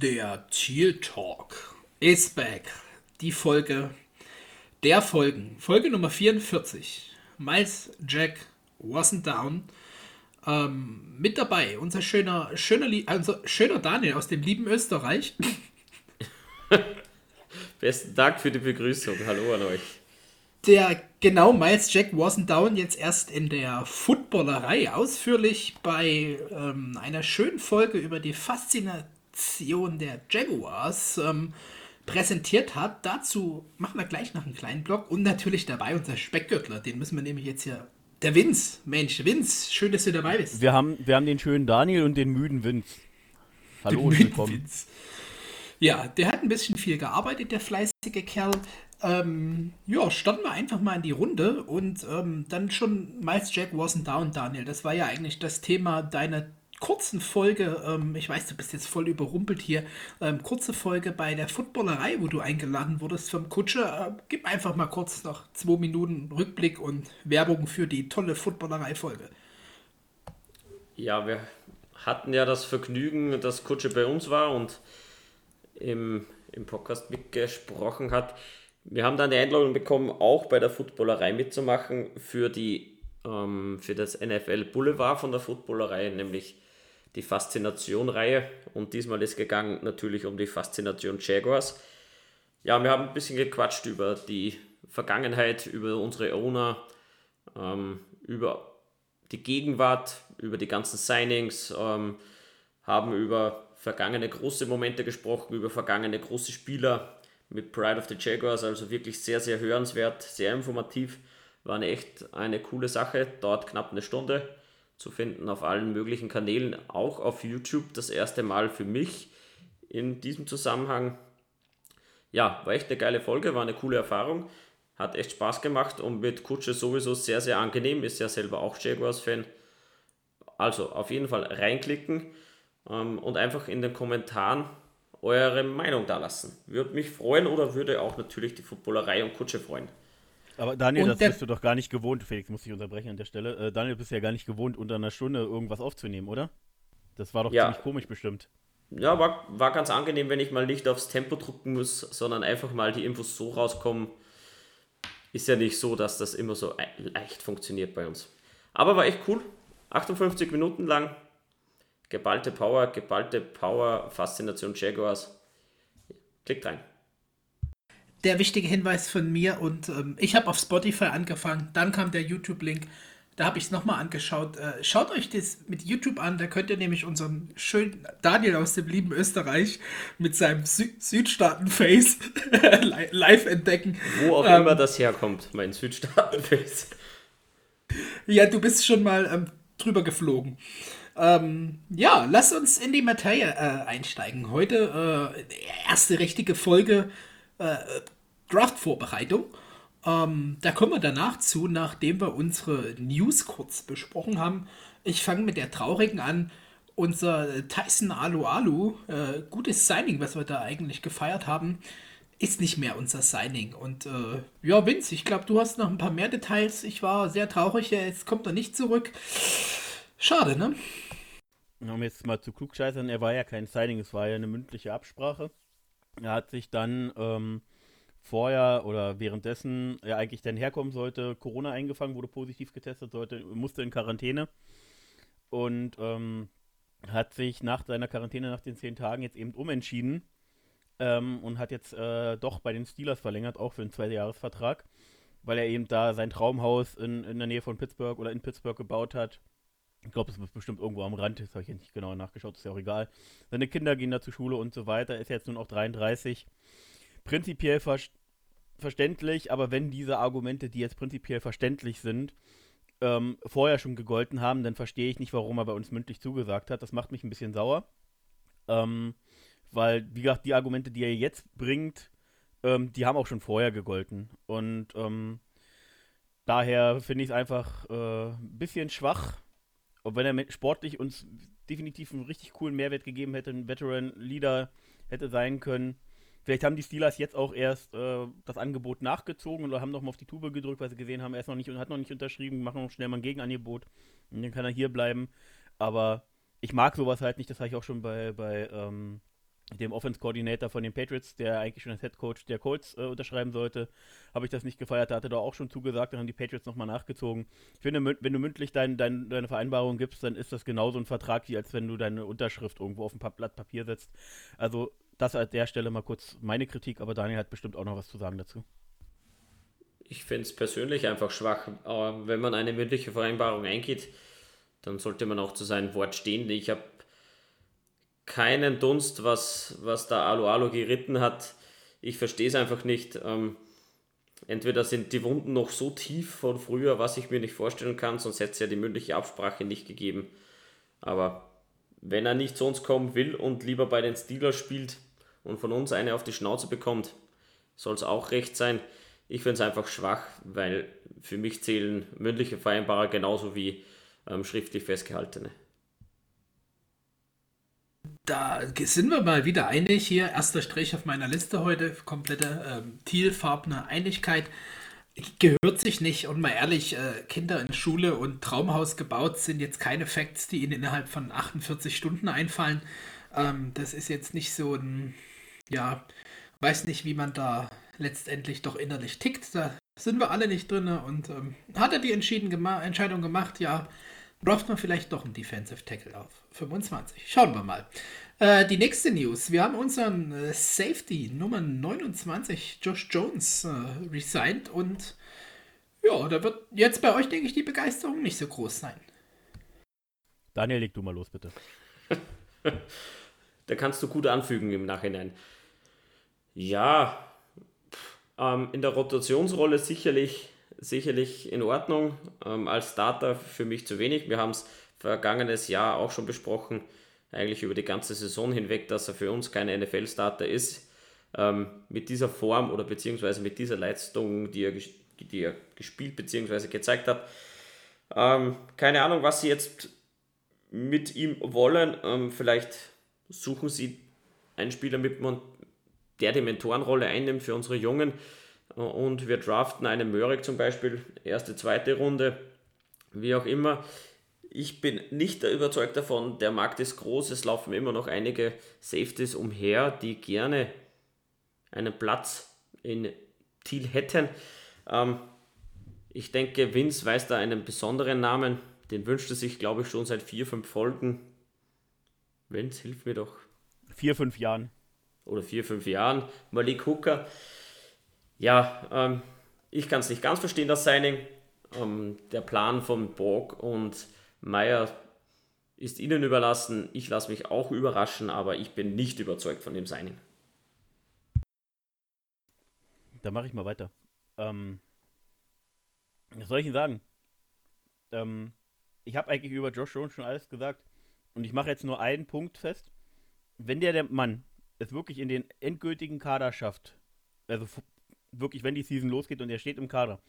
Der Teal Talk ist back. Die Folge der Folgen. Folge Nummer 44. Miles Jack wasn't down. Ähm, mit dabei unser schöner, schöner, also schöner Daniel aus dem lieben Österreich. Besten Dank für die Begrüßung. Hallo an euch. Der genau Miles Jack wasn't down jetzt erst in der Footballerei ausführlich bei ähm, einer schönen Folge über die Faszination der Jaguars ähm, präsentiert hat. Dazu machen wir gleich noch einen kleinen Blog und natürlich dabei unser Speckgürtler. Den müssen wir nämlich jetzt hier der Vince, Mensch, Vince, schön, dass du dabei bist. Wir haben, wir haben den schönen Daniel und den müden Vince. Hallo und willkommen. Vince. Ja, der hat ein bisschen viel gearbeitet, der fleißige Kerl. Ähm, ja, starten wir einfach mal in die Runde und ähm, dann schon Miles Jack wasn't down, Daniel. Das war ja eigentlich das Thema deiner kurzen Folge, ähm, ich weiß, du bist jetzt voll überrumpelt hier, ähm, kurze Folge bei der Footballerei, wo du eingeladen wurdest vom Kutscher. Äh, gib einfach mal kurz noch zwei Minuten Rückblick und Werbung für die tolle Footballerei-Folge. Ja, wir hatten ja das Vergnügen, dass Kutsche bei uns war und im, im Podcast mitgesprochen hat. Wir haben dann die Einladung bekommen, auch bei der Footballerei mitzumachen für die ähm, für das NFL Boulevard von der Footballerei, nämlich die Faszination-Reihe. Und diesmal ist gegangen natürlich um die Faszination Jaguars. Ja, wir haben ein bisschen gequatscht über die Vergangenheit, über unsere Owner, ähm, über die Gegenwart, über die ganzen Signings, ähm, haben über vergangene große Momente gesprochen, über vergangene große Spieler mit Pride of the Jaguars, also wirklich sehr, sehr hörenswert, sehr informativ. War echt eine coole Sache, dauert knapp eine Stunde zu finden auf allen möglichen Kanälen, auch auf YouTube. Das erste Mal für mich in diesem Zusammenhang. Ja, war echt eine geile Folge, war eine coole Erfahrung, hat echt Spaß gemacht und mit Kutsche sowieso sehr, sehr angenehm, ist ja selber auch Jaguars-Fan. Also auf jeden Fall reinklicken ähm, und einfach in den Kommentaren eure Meinung da lassen. Würde mich freuen oder würde auch natürlich die Footballerei und Kutsche freuen. Aber Daniel, und das bist du doch gar nicht gewohnt, Felix, muss ich unterbrechen an der Stelle. Äh, Daniel, bist ja gar nicht gewohnt, unter einer Stunde irgendwas aufzunehmen, oder? Das war doch ja. ziemlich komisch bestimmt. Ja, war, war ganz angenehm, wenn ich mal nicht aufs Tempo drücken muss, sondern einfach mal die Infos so rauskommen. Ist ja nicht so, dass das immer so leicht funktioniert bei uns. Aber war echt cool. 58 Minuten lang. Geballte Power, geballte Power, Faszination Jaguars. Klickt rein der wichtige Hinweis von mir und ähm, ich habe auf Spotify angefangen, dann kam der YouTube-Link, da habe ich es nochmal angeschaut. Äh, schaut euch das mit YouTube an, da könnt ihr nämlich unseren schönen Daniel aus dem lieben Österreich mit seinem Sü Südstaaten-Face live entdecken. Wo auch ähm, immer das herkommt, mein Südstaaten-Face. Ja, du bist schon mal ähm, drüber geflogen. Ähm, ja, lass uns in die Materie äh, einsteigen. Heute äh, erste richtige Folge äh, Draft-Vorbereitung. Ähm, da kommen wir danach zu, nachdem wir unsere News kurz besprochen haben. Ich fange mit der traurigen an. Unser Tyson Alu Alu, äh, gutes Signing, was wir da eigentlich gefeiert haben, ist nicht mehr unser Signing. Und äh, ja, Vince, ich glaube, du hast noch ein paar mehr Details. Ich war sehr traurig, jetzt kommt er nicht zurück. Schade, ne? Um jetzt mal zu klugscheißern, er war ja kein Signing, es war ja eine mündliche Absprache. Er hat sich dann ähm, vorher oder währenddessen er eigentlich dann herkommen sollte, Corona eingefangen, wurde positiv getestet, sollte, musste in Quarantäne. Und ähm, hat sich nach seiner Quarantäne, nach den zehn Tagen, jetzt eben umentschieden ähm, und hat jetzt äh, doch bei den Steelers verlängert, auch für einen Zweijahresvertrag, weil er eben da sein Traumhaus in, in der Nähe von Pittsburgh oder in Pittsburgh gebaut hat ich glaube, es ist bestimmt irgendwo am Rand, das habe ich jetzt nicht genau nachgeschaut, ist ja auch egal. Seine Kinder gehen da zur Schule und so weiter, ist jetzt nun auch 33. Prinzipiell ver verständlich, aber wenn diese Argumente, die jetzt prinzipiell verständlich sind, ähm, vorher schon gegolten haben, dann verstehe ich nicht, warum er bei uns mündlich zugesagt hat. Das macht mich ein bisschen sauer. Ähm, weil, wie gesagt, die Argumente, die er jetzt bringt, ähm, die haben auch schon vorher gegolten. Und ähm, daher finde ich es einfach äh, ein bisschen schwach, und wenn er sportlich uns definitiv einen richtig coolen Mehrwert gegeben hätte, ein Veteran-Leader hätte sein können. Vielleicht haben die Steelers jetzt auch erst äh, das Angebot nachgezogen oder haben noch mal auf die Tube gedrückt, weil sie gesehen haben, er ist noch nicht und hat noch nicht unterschrieben, machen noch schnell mal ein Gegenangebot und dann kann er hier bleiben. Aber ich mag sowas halt nicht, das habe ich auch schon bei, bei ähm, dem Offense-Coordinator von den Patriots, der eigentlich schon als Head Coach der Colts äh, unterschreiben sollte, habe ich das nicht gefeiert. Da hatte er auch schon zugesagt, dann haben die Patriots nochmal nachgezogen. Ich finde, wenn du mündlich dein, dein, deine Vereinbarung gibst, dann ist das genauso ein Vertrag, wie als wenn du deine Unterschrift irgendwo auf ein Blatt Papier setzt. Also das an der Stelle mal kurz meine Kritik, aber Daniel hat bestimmt auch noch was zu sagen dazu. Ich finde es persönlich einfach schwach, aber wenn man eine mündliche Vereinbarung eingeht, dann sollte man auch zu seinem Wort stehen. Ich habe keinen Dunst, was, was da Alu Alu geritten hat. Ich verstehe es einfach nicht. Ähm, entweder sind die Wunden noch so tief von früher, was ich mir nicht vorstellen kann, sonst hätte es ja die mündliche Absprache nicht gegeben. Aber wenn er nicht zu uns kommen will und lieber bei den Steelers spielt und von uns eine auf die Schnauze bekommt, soll es auch recht sein. Ich finde es einfach schwach, weil für mich zählen mündliche Vereinbarer genauso wie ähm, schriftlich festgehaltene. Da sind wir mal wieder einig hier. Erster Strich auf meiner Liste heute. Komplette ähm, tealfarbene Einigkeit. Gehört sich nicht. Und mal ehrlich, äh, Kinder in Schule und Traumhaus gebaut sind jetzt keine Facts, die ihnen innerhalb von 48 Stunden einfallen. Ähm, das ist jetzt nicht so ein, ja, weiß nicht, wie man da letztendlich doch innerlich tickt. Da sind wir alle nicht drin. Und ähm, hat er die entschieden gema Entscheidung gemacht? Ja, braucht man vielleicht doch einen Defensive Tackle auf 25. Schauen wir mal. Äh, die nächste News. Wir haben unseren äh, Safety Nummer 29, Josh Jones, äh, resigned und ja, da wird jetzt bei euch, denke ich, die Begeisterung nicht so groß sein. Daniel, leg du mal los, bitte. da kannst du gut anfügen im Nachhinein. Ja, ähm, in der Rotationsrolle sicherlich sicherlich in Ordnung. Ähm, als Starter für mich zu wenig. Wir haben es vergangenes Jahr auch schon besprochen, eigentlich über die ganze Saison hinweg, dass er für uns kein NFL-Starter ist. Ähm, mit dieser Form oder beziehungsweise mit dieser Leistung, die er, die er gespielt beziehungsweise gezeigt hat. Ähm, keine Ahnung, was sie jetzt mit ihm wollen. Ähm, vielleicht suchen sie einen Spieler mit, der die Mentorenrolle einnimmt für unsere Jungen und wir draften einen Möhrig zum Beispiel, erste, zweite Runde, wie auch immer. Ich bin nicht überzeugt davon, der Markt ist groß, es laufen immer noch einige Safeties umher, die gerne einen Platz in Thiel hätten. Ähm, ich denke, Vince weiß da einen besonderen Namen, den wünscht er sich, glaube ich, schon seit vier, fünf Folgen. Vince, hilf mir doch. Vier, fünf Jahren. Oder vier, fünf Jahren. Malik Hooker ja, ähm, ich kann es nicht ganz verstehen, das Signing. Ähm, der Plan von Borg und Meyer ist ihnen überlassen. Ich lasse mich auch überraschen, aber ich bin nicht überzeugt von dem Signing. Da mache ich mal weiter. Ähm, was soll ich Ihnen sagen? Ähm, ich habe eigentlich über Josh Jones schon alles gesagt und ich mache jetzt nur einen Punkt fest. Wenn der, der Mann es wirklich in den endgültigen Kader schafft, also wirklich, wenn die Season losgeht und er steht im Kader,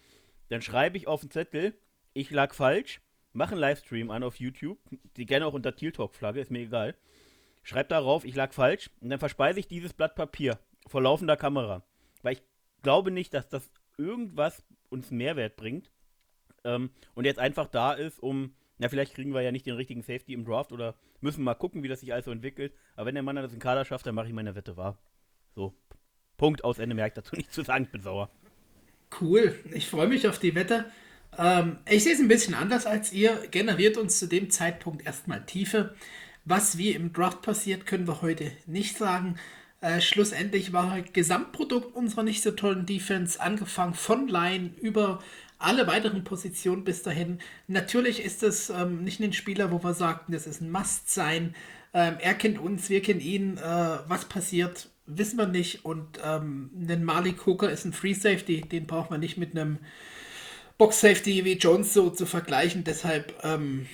dann schreibe ich auf den Zettel, ich lag falsch, mache einen Livestream an auf YouTube, die gerne auch unter Teal Talk Flagge, ist mir egal. Schreib darauf, ich lag falsch und dann verspeise ich dieses Blatt Papier vor laufender Kamera. Weil ich glaube nicht, dass das irgendwas uns Mehrwert bringt. Ähm, und jetzt einfach da ist, um, na, vielleicht kriegen wir ja nicht den richtigen Safety im Draft oder müssen mal gucken, wie das sich alles so entwickelt. Aber wenn der Mann das in Kader schafft, dann mache ich meine Wette wahr. So, Punkt aus Ende, merkt dazu nicht zu sagen, ich bin sauer. Cool, ich freue mich auf die Wette. Ähm, ich sehe es ein bisschen anders als ihr. Generiert uns zu dem Zeitpunkt erstmal Tiefe. Was wie im Draft passiert, können wir heute nicht sagen. Äh, schlussendlich war Gesamtprodukt unserer nicht so tollen Defense, angefangen von Line über alle weiteren Positionen bis dahin. Natürlich ist es ähm, nicht ein Spieler, wo wir sagten, das ist ein Must-Sein. Ähm, er kennt uns, wir kennen ihn. Äh, was passiert, wissen wir nicht. Und ähm, ein Malik Hooker ist ein Free Safety, den braucht man nicht mit einem Box Safety wie Jones so zu vergleichen. Deshalb ähm,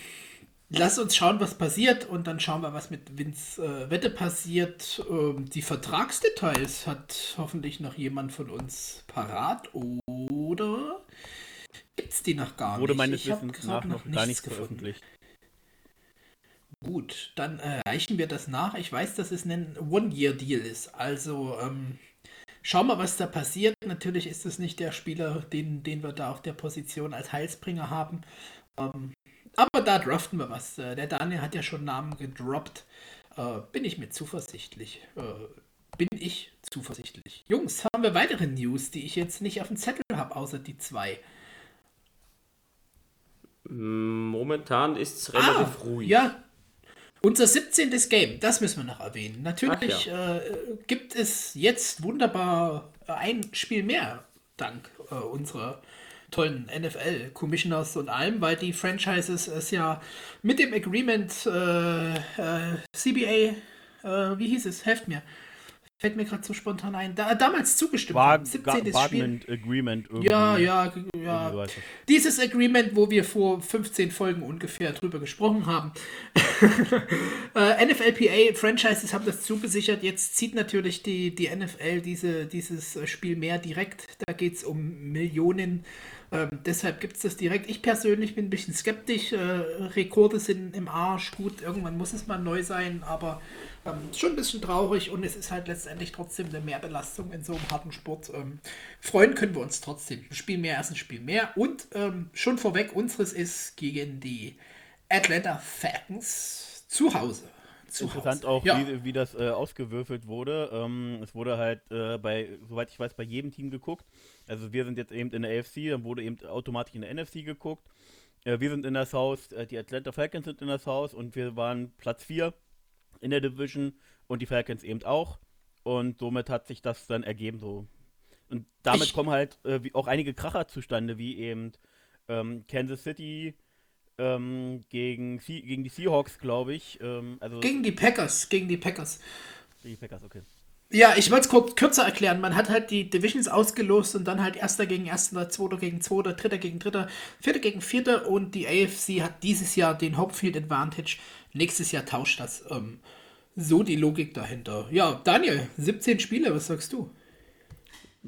lass uns schauen, was passiert und dann schauen wir, was mit Vince äh, Wette passiert. Ähm, die Vertragsdetails hat hoffentlich noch jemand von uns parat oder gibt es die noch gar Wurde nicht? Wurde meines Wissens nach noch gar nicht veröffentlicht. Gut, dann äh, reichen wir das nach. Ich weiß, dass es ein One-Year-Deal ist. Also ähm, schauen wir, was da passiert. Natürlich ist es nicht der Spieler, den, den wir da auf der Position als Heilsbringer haben. Ähm, aber da draften wir was. Äh, der Daniel hat ja schon Namen gedroppt. äh, bin ich mir zuversichtlich. Äh, bin ich zuversichtlich. Jungs, haben wir weitere News, die ich jetzt nicht auf dem Zettel habe, außer die zwei? Momentan ist es relativ ah, ruhig. Ja, unser 17. Game, das müssen wir noch erwähnen. Natürlich ja. äh, gibt es jetzt wunderbar ein Spiel mehr, dank äh, unserer tollen NFL-Commissioners und allem, weil die Franchises es ja mit dem Agreement äh, äh CBA, äh, wie hieß es, helft mir, Fällt mir gerade so spontan ein. Da, damals zugestimmt haben. 17. Spiel. Agreement irgendwie. Ja, ja, ja. Dieses Agreement, wo wir vor 15 Folgen ungefähr drüber gesprochen haben. äh, NFLPA Franchises haben das zugesichert. Jetzt zieht natürlich die, die NFL diese, dieses Spiel mehr direkt. Da geht es um Millionen. Ähm, deshalb gibt es das direkt. Ich persönlich bin ein bisschen skeptisch. Äh, Rekorde sind im Arsch. Gut, irgendwann muss es mal neu sein, aber ähm, schon ein bisschen traurig und es ist halt letztendlich trotzdem eine Mehrbelastung in so einem harten Sport. Ähm, freuen können wir uns trotzdem. Ein Spiel mehr ist ein Spiel mehr. Und ähm, schon vorweg, unseres ist gegen die Atlanta Falcons zu Hause. Zu Interessant Hause. auch, ja. wie, wie das äh, ausgewürfelt wurde. Ähm, es wurde halt äh, bei, soweit ich weiß, bei jedem Team geguckt. Also wir sind jetzt eben in der AFC, dann wurde eben automatisch in der NFC geguckt. Äh, wir sind in der South, äh, die Atlanta Falcons sind in der South und wir waren Platz 4 in der Division und die Falcons eben auch. Und somit hat sich das dann ergeben so. Und damit ich kommen halt äh, auch einige Kracher zustande, wie eben ähm, Kansas City ähm, gegen, gegen die Seahawks, glaube ich. Ähm, also gegen die Packers, gegen die Packers. Gegen die Packers, okay. Ja, ich wollte es kurz kürzer erklären. Man hat halt die Divisions ausgelost und dann halt Erster gegen Erster, Zweiter gegen Zweiter, Dritter gegen Dritter, Vierter gegen Vierter und die AFC hat dieses Jahr den Homefield Advantage. Nächstes Jahr tauscht das. Ähm, so die Logik dahinter. Ja, Daniel, 17 Spiele, was sagst du?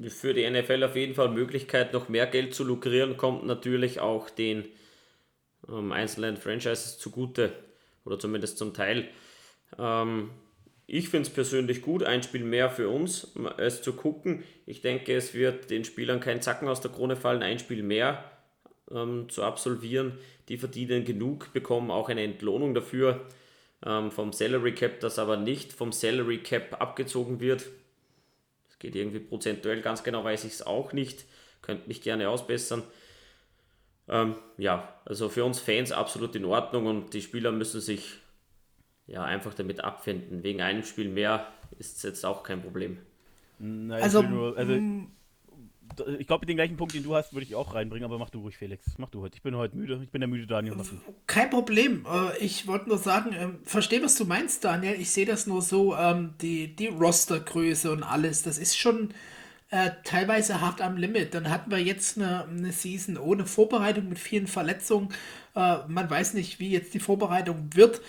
Für die NFL auf jeden Fall Möglichkeit, noch mehr Geld zu lukrieren, kommt natürlich auch den ähm, einzelnen Franchises zugute. Oder zumindest zum Teil. Ähm, ich finde es persönlich gut, ein Spiel mehr für uns, es zu gucken. Ich denke, es wird den Spielern kein Zacken aus der Krone fallen, ein Spiel mehr ähm, zu absolvieren. Die verdienen genug, bekommen auch eine Entlohnung dafür ähm, vom Salary Cap, das aber nicht vom Salary Cap abgezogen wird. Das geht irgendwie prozentuell, ganz genau weiß ich es auch nicht. Könnt mich gerne ausbessern. Ähm, ja, also für uns Fans absolut in Ordnung und die Spieler müssen sich ja einfach damit abfinden. Wegen einem Spiel mehr ist es jetzt auch kein Problem. Nein, also, nur, also ich glaube, den gleichen Punkt, den du hast, würde ich auch reinbringen, aber mach du ruhig, Felix. Mach du heute. Ich bin heute müde. Ich bin der müde Daniel. Kein Problem. Äh, ich wollte nur sagen, ähm, verstehe, was du meinst, Daniel. Ich sehe das nur so, ähm, die, die Rostergröße und alles, das ist schon äh, teilweise hart am Limit. Dann hatten wir jetzt eine, eine Season ohne Vorbereitung mit vielen Verletzungen. Äh, man weiß nicht, wie jetzt die Vorbereitung wird.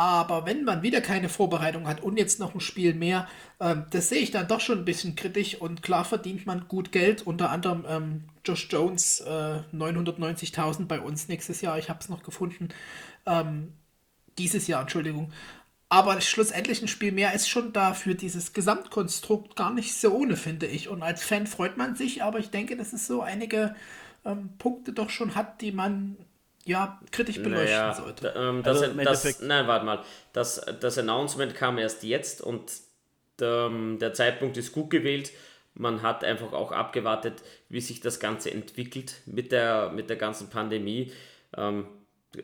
Aber wenn man wieder keine Vorbereitung hat und jetzt noch ein Spiel mehr, ähm, das sehe ich dann doch schon ein bisschen kritisch und klar verdient man gut Geld. Unter anderem ähm, Josh Jones äh, 990.000 bei uns nächstes Jahr. Ich habe es noch gefunden. Ähm, dieses Jahr, Entschuldigung. Aber schlussendlich ein Spiel mehr ist schon da für dieses Gesamtkonstrukt gar nicht so ohne, finde ich. Und als Fan freut man sich, aber ich denke, dass es so einige ähm, Punkte doch schon hat, die man ja, kritisch beleuchten naja, sollte. Ähm, das, also das, nein, warte mal. Das, das Announcement kam erst jetzt und der, ähm, der Zeitpunkt ist gut gewählt. Man hat einfach auch abgewartet, wie sich das Ganze entwickelt mit der, mit der ganzen Pandemie. Ähm,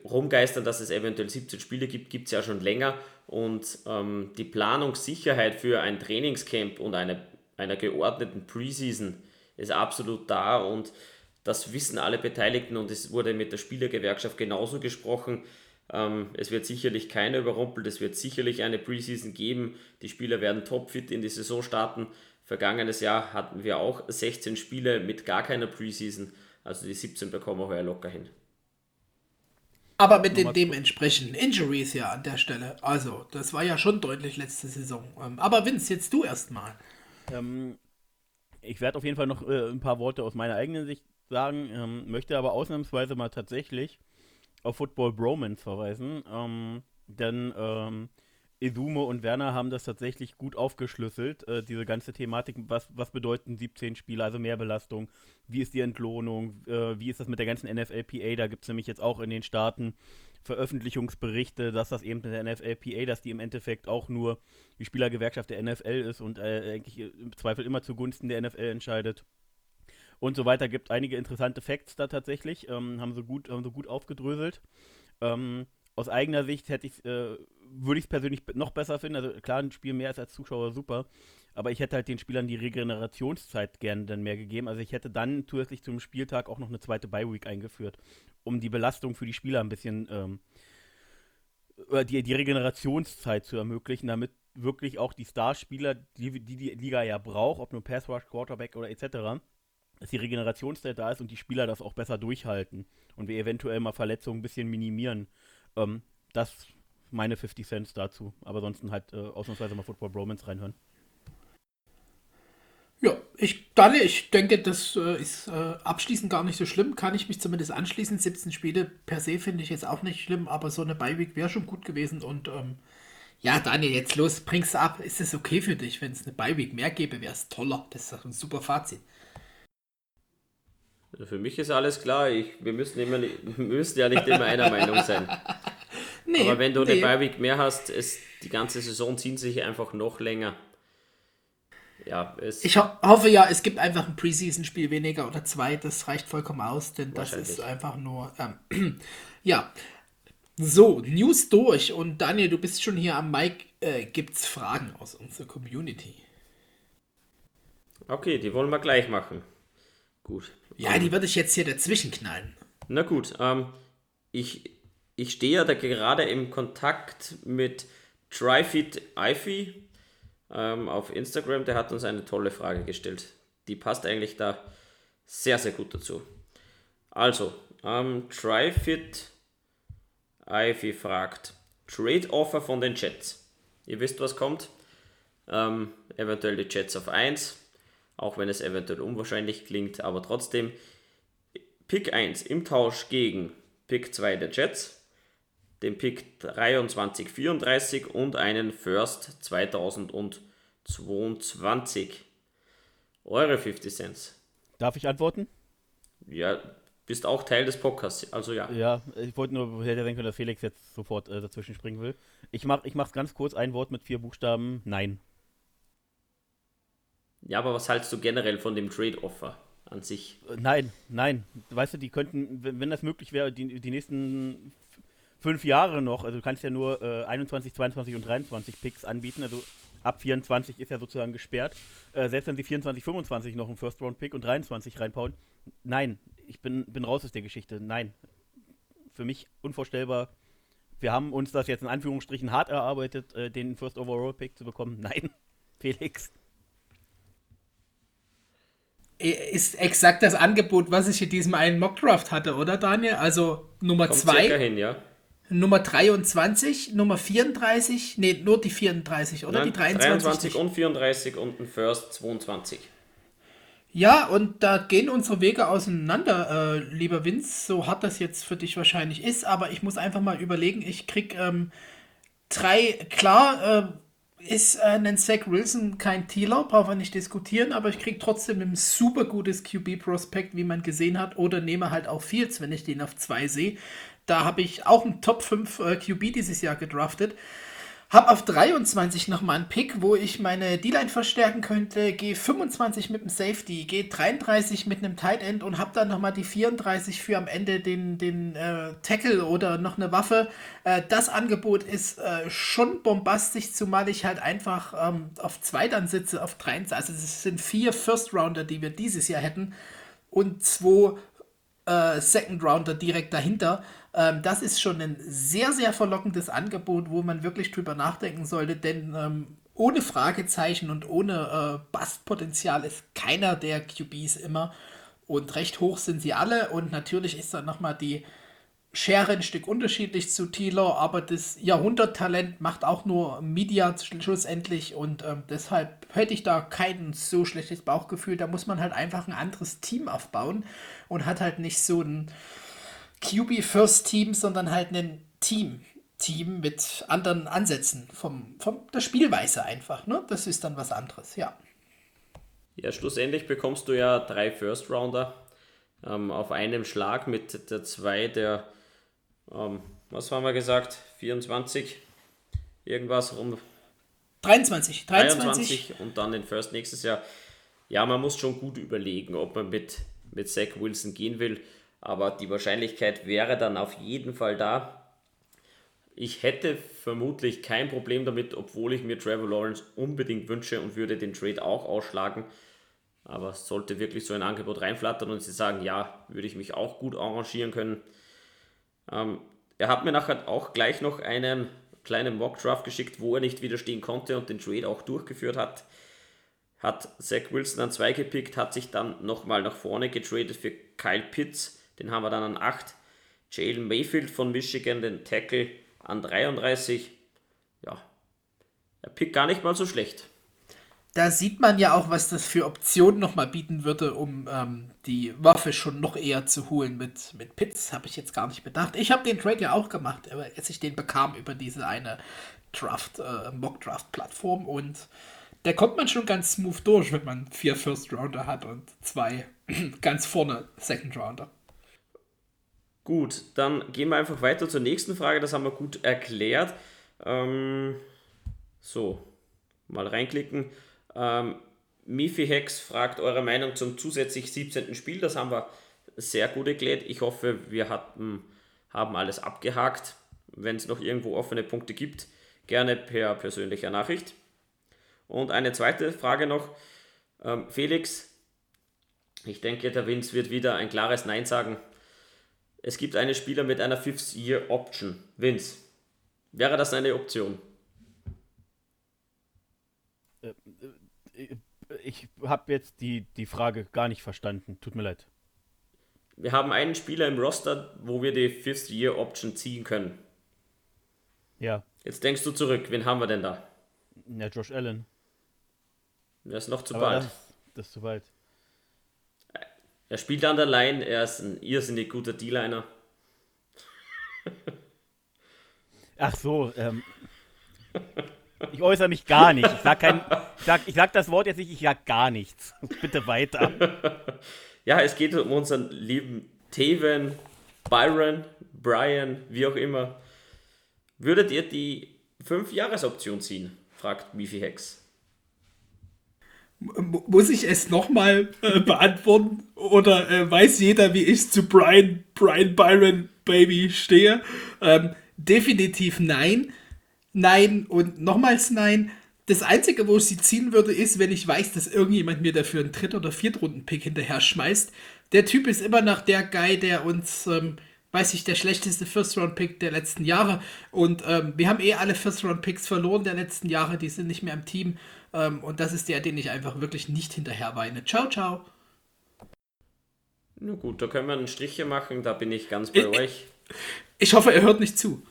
rumgeistern, dass es eventuell 17 Spiele gibt, gibt es ja schon länger. Und ähm, die Planungssicherheit für ein Trainingscamp und eine, einer geordneten Preseason ist absolut da. Und das wissen alle Beteiligten und es wurde mit der Spielergewerkschaft genauso gesprochen. Ähm, es wird sicherlich keiner überrumpelt, es wird sicherlich eine Preseason geben. Die Spieler werden topfit in die Saison starten. Vergangenes Jahr hatten wir auch 16 Spiele mit gar keiner Preseason. Also die 17 bekommen wir heuer locker hin. Aber mit den dementsprechenden Injuries ja an der Stelle. Also, das war ja schon deutlich letzte Saison. Ähm, aber Vince, jetzt du erstmal. Ähm, ich werde auf jeden Fall noch äh, ein paar Worte aus meiner eigenen Sicht sagen, ähm, möchte aber ausnahmsweise mal tatsächlich auf Football Bromance verweisen, ähm, denn ähm, Izume und Werner haben das tatsächlich gut aufgeschlüsselt, äh, diese ganze Thematik, was, was bedeuten 17 Spiele, also Mehrbelastung, wie ist die Entlohnung, äh, wie ist das mit der ganzen NFLPA, da gibt es nämlich jetzt auch in den Staaten Veröffentlichungsberichte, dass das eben der NFLPA, dass die im Endeffekt auch nur die Spielergewerkschaft der NFL ist und äh, eigentlich im Zweifel immer zugunsten der NFL entscheidet. Und so weiter. Gibt einige interessante Facts da tatsächlich. Ähm, haben, sie gut, haben sie gut aufgedröselt. Ähm, aus eigener Sicht hätte ich, äh, würde ich es persönlich noch besser finden. Also klar, ein Spiel mehr ist als Zuschauer super. Aber ich hätte halt den Spielern die Regenerationszeit gerne dann mehr gegeben. Also ich hätte dann zusätzlich zum Spieltag auch noch eine zweite Bye-Week eingeführt, um die Belastung für die Spieler ein bisschen, ähm, die, die Regenerationszeit zu ermöglichen, damit wirklich auch die Starspieler, die, die die Liga ja braucht, ob nur Pass Rush, Quarterback oder etc., dass die Regenerationszeit da ist und die Spieler das auch besser durchhalten und wir eventuell mal Verletzungen ein bisschen minimieren. Ähm, das meine 50 Cents dazu. Aber ansonsten halt äh, ausnahmsweise mal Football Bromance reinhören. Ja, ich, Daniel, ich denke, das äh, ist äh, abschließend gar nicht so schlimm. Kann ich mich zumindest anschließen. 17 Spiele per se finde ich jetzt auch nicht schlimm, aber so eine Beiweek wäre schon gut gewesen. Und ähm, ja, Daniel, jetzt los, bring's ab. Ist es okay für dich? Wenn es eine Beiweek mehr gäbe, wäre es toller. Das ist ein super Fazit. Für mich ist alles klar. Ich, wir, müssen immer, wir müssen ja nicht immer einer Meinung sein. nee, Aber wenn du nee. eine Beiweek mehr hast, ist die ganze Saison zieht sich einfach noch länger. Ja, ich ho hoffe ja, es gibt einfach ein Preseason-Spiel weniger oder zwei. Das reicht vollkommen aus, denn das ist einfach nur. Ähm, ja. So, News durch. Und Daniel, du bist schon hier am Mic. Äh, es Fragen aus unserer Community? Okay, die wollen wir gleich machen. Gut. Ja, die würde ich jetzt hier dazwischen knallen. Na gut, ähm, ich, ich stehe ja da gerade im Kontakt mit Tryfit Ivy ähm, auf Instagram. Der hat uns eine tolle Frage gestellt. Die passt eigentlich da sehr, sehr gut dazu. Also, ähm, Tryfit Ivy fragt: Trade Offer von den Jets. Ihr wisst, was kommt. Ähm, eventuell die Jets auf 1 auch wenn es eventuell unwahrscheinlich klingt, aber trotzdem. Pick 1 im Tausch gegen Pick 2 der Jets, den Pick 23, 34 und einen First 2022. Eure 50 Cents. Darf ich antworten? Ja, bist auch Teil des Podcasts, also ja. Ja, ich wollte nur, hätte denken können, dass Felix jetzt sofort äh, dazwischen springen will. Ich mach, ich mach's ganz kurz, ein Wort mit vier Buchstaben, nein. Ja, aber was hältst du generell von dem Trade-Offer an sich? Nein, nein. Weißt du, die könnten, wenn, das möglich wäre, die, die nächsten fünf Jahre noch, also du kannst ja nur äh, 21, 22 und 23 Picks anbieten, also ab 24 ist ja sozusagen gesperrt. Äh, selbst wenn sie 24, 25 noch einen First-Round-Pick und 23 reinbauen, nein, ich bin, bin raus aus der Geschichte, nein. Für mich unvorstellbar. Wir haben uns das jetzt in Anführungsstrichen hart erarbeitet, äh, den First Overall-Pick zu bekommen. Nein, Felix ist exakt das Angebot, was ich in diesem einen Mockdraft hatte, oder Daniel? Also Nummer 2. Ja. Nummer 23, Nummer 34, nee, nur die 34, oder? Nein, die 23. 23 und 34 und ein First 22. Ja, und da gehen unsere Wege auseinander, äh, lieber Vince, so hart das jetzt für dich wahrscheinlich ist, aber ich muss einfach mal überlegen, ich krieg ähm, drei, klar, äh, ist äh, ein Zach Wilson kein Thieler, brauchen wir nicht diskutieren, aber ich kriege trotzdem ein super gutes QB-Prospekt, wie man gesehen hat, oder nehme halt auch Fields, wenn ich den auf 2 sehe. Da habe ich auch einen Top 5 äh, QB dieses Jahr gedraftet. Hab auf 23 nochmal einen Pick, wo ich meine D-Line verstärken könnte. Gehe 25 mit dem Safety, gehe 33 mit einem Tight End und hab dann nochmal die 34 für am Ende den, den äh, Tackle oder noch eine Waffe. Äh, das Angebot ist äh, schon bombastisch, zumal ich halt einfach ähm, auf 2 dann sitze, auf 23. Also es sind vier First Rounder, die wir dieses Jahr hätten und zwei äh, Second Rounder direkt dahinter. Ähm, das ist schon ein sehr, sehr verlockendes Angebot, wo man wirklich drüber nachdenken sollte, denn ähm, ohne Fragezeichen und ohne äh, Bastpotenzial ist keiner der QBs immer. Und recht hoch sind sie alle. Und natürlich ist dann nochmal die Schere ein Stück unterschiedlich zu Thieler, aber das Jahrhunderttalent macht auch nur Media schlussendlich und ähm, deshalb hätte ich da kein so schlechtes Bauchgefühl. Da muss man halt einfach ein anderes Team aufbauen und hat halt nicht so ein QB First Team, sondern halt ein Team. Team mit anderen Ansätzen vom, vom der Spielweise einfach. Ne? Das ist dann was anderes, ja. Ja, schlussendlich bekommst du ja drei First Rounder ähm, auf einem Schlag mit der zwei der ähm, was haben wir gesagt? 24, irgendwas um 23, 23. 23 und dann den First nächstes Jahr. Ja, man muss schon gut überlegen, ob man mit, mit Zach Wilson gehen will, aber die Wahrscheinlichkeit wäre dann auf jeden Fall da. Ich hätte vermutlich kein Problem damit, obwohl ich mir Trevor Lawrence unbedingt wünsche und würde den Trade auch ausschlagen. Aber sollte wirklich so ein Angebot reinflattern und sie sagen, ja, würde ich mich auch gut arrangieren können. Ähm, er hat mir nachher auch gleich noch einen kleinen Mock-Draft geschickt, wo er nicht widerstehen konnte und den Trade auch durchgeführt hat. Hat Zach Wilson an 2 gepickt, hat sich dann nochmal nach vorne getradet für Kyle Pitts, den haben wir dann an 8. Jalen Mayfield von Michigan, den Tackle, an 33. Ja, er pickt gar nicht mal so schlecht da sieht man ja auch, was das für Optionen nochmal bieten würde, um ähm, die Waffe schon noch eher zu holen mit, mit Pitts. Habe ich jetzt gar nicht bedacht. Ich habe den Trade ja auch gemacht, als ich den bekam über diese eine Draft, äh, Mock-Draft-Plattform und da kommt man schon ganz smooth durch, wenn man vier First Rounder hat und zwei ganz vorne Second Rounder. Gut, dann gehen wir einfach weiter zur nächsten Frage. Das haben wir gut erklärt. Ähm, so, mal reinklicken. Ähm, Mifi Hex fragt eure Meinung zum zusätzlich 17. Spiel. Das haben wir sehr gut erklärt. Ich hoffe, wir hatten, haben alles abgehakt. Wenn es noch irgendwo offene Punkte gibt, gerne per persönlicher Nachricht. Und eine zweite Frage noch. Ähm, Felix, ich denke, der Vince wird wieder ein klares Nein sagen. Es gibt einen Spieler mit einer Fifth-Year-Option. Vince, wäre das eine Option? Äh, ich habe jetzt die, die Frage gar nicht verstanden. Tut mir leid. Wir haben einen Spieler im Roster, wo wir die Fifth Year Option ziehen können. Ja. Jetzt denkst du zurück, wen haben wir denn da? Ja, Josh Allen. Der ist noch zu Aber bald. Das, das ist zu weit. Er spielt an der Line, er ist ein irrsinnig guter D-Liner. Ach so, ähm. Ich äußere mich gar nicht. Ich sag, kein, ich sag, ich sag das Wort jetzt nicht, ich sag gar nichts. Bitte weiter. Ja, es geht um unseren lieben Taven, Byron, Brian, wie auch immer. Würdet ihr die 5-Jahres-Option ziehen? fragt Mifi Hex. Muss ich es nochmal äh, beantworten? Oder äh, weiß jeder, wie ich zu Brian, Brian Byron Baby stehe? Ähm, definitiv nein nein und nochmals nein. Das Einzige, wo ich sie ziehen würde, ist, wenn ich weiß, dass irgendjemand mir dafür einen Dritt- oder Viertrunden-Pick hinterher schmeißt. Der Typ ist immer noch der Guy, der uns, ähm, weiß ich, der schlechteste First-Round-Pick der letzten Jahre. Und ähm, wir haben eh alle First-Round-Picks verloren der letzten Jahre, die sind nicht mehr im Team. Ähm, und das ist der, den ich einfach wirklich nicht hinterher weine. Ciao, ciao. Na gut, da können wir einen Strich hier machen, da bin ich ganz bei ich, euch. Ich hoffe, er hört nicht zu.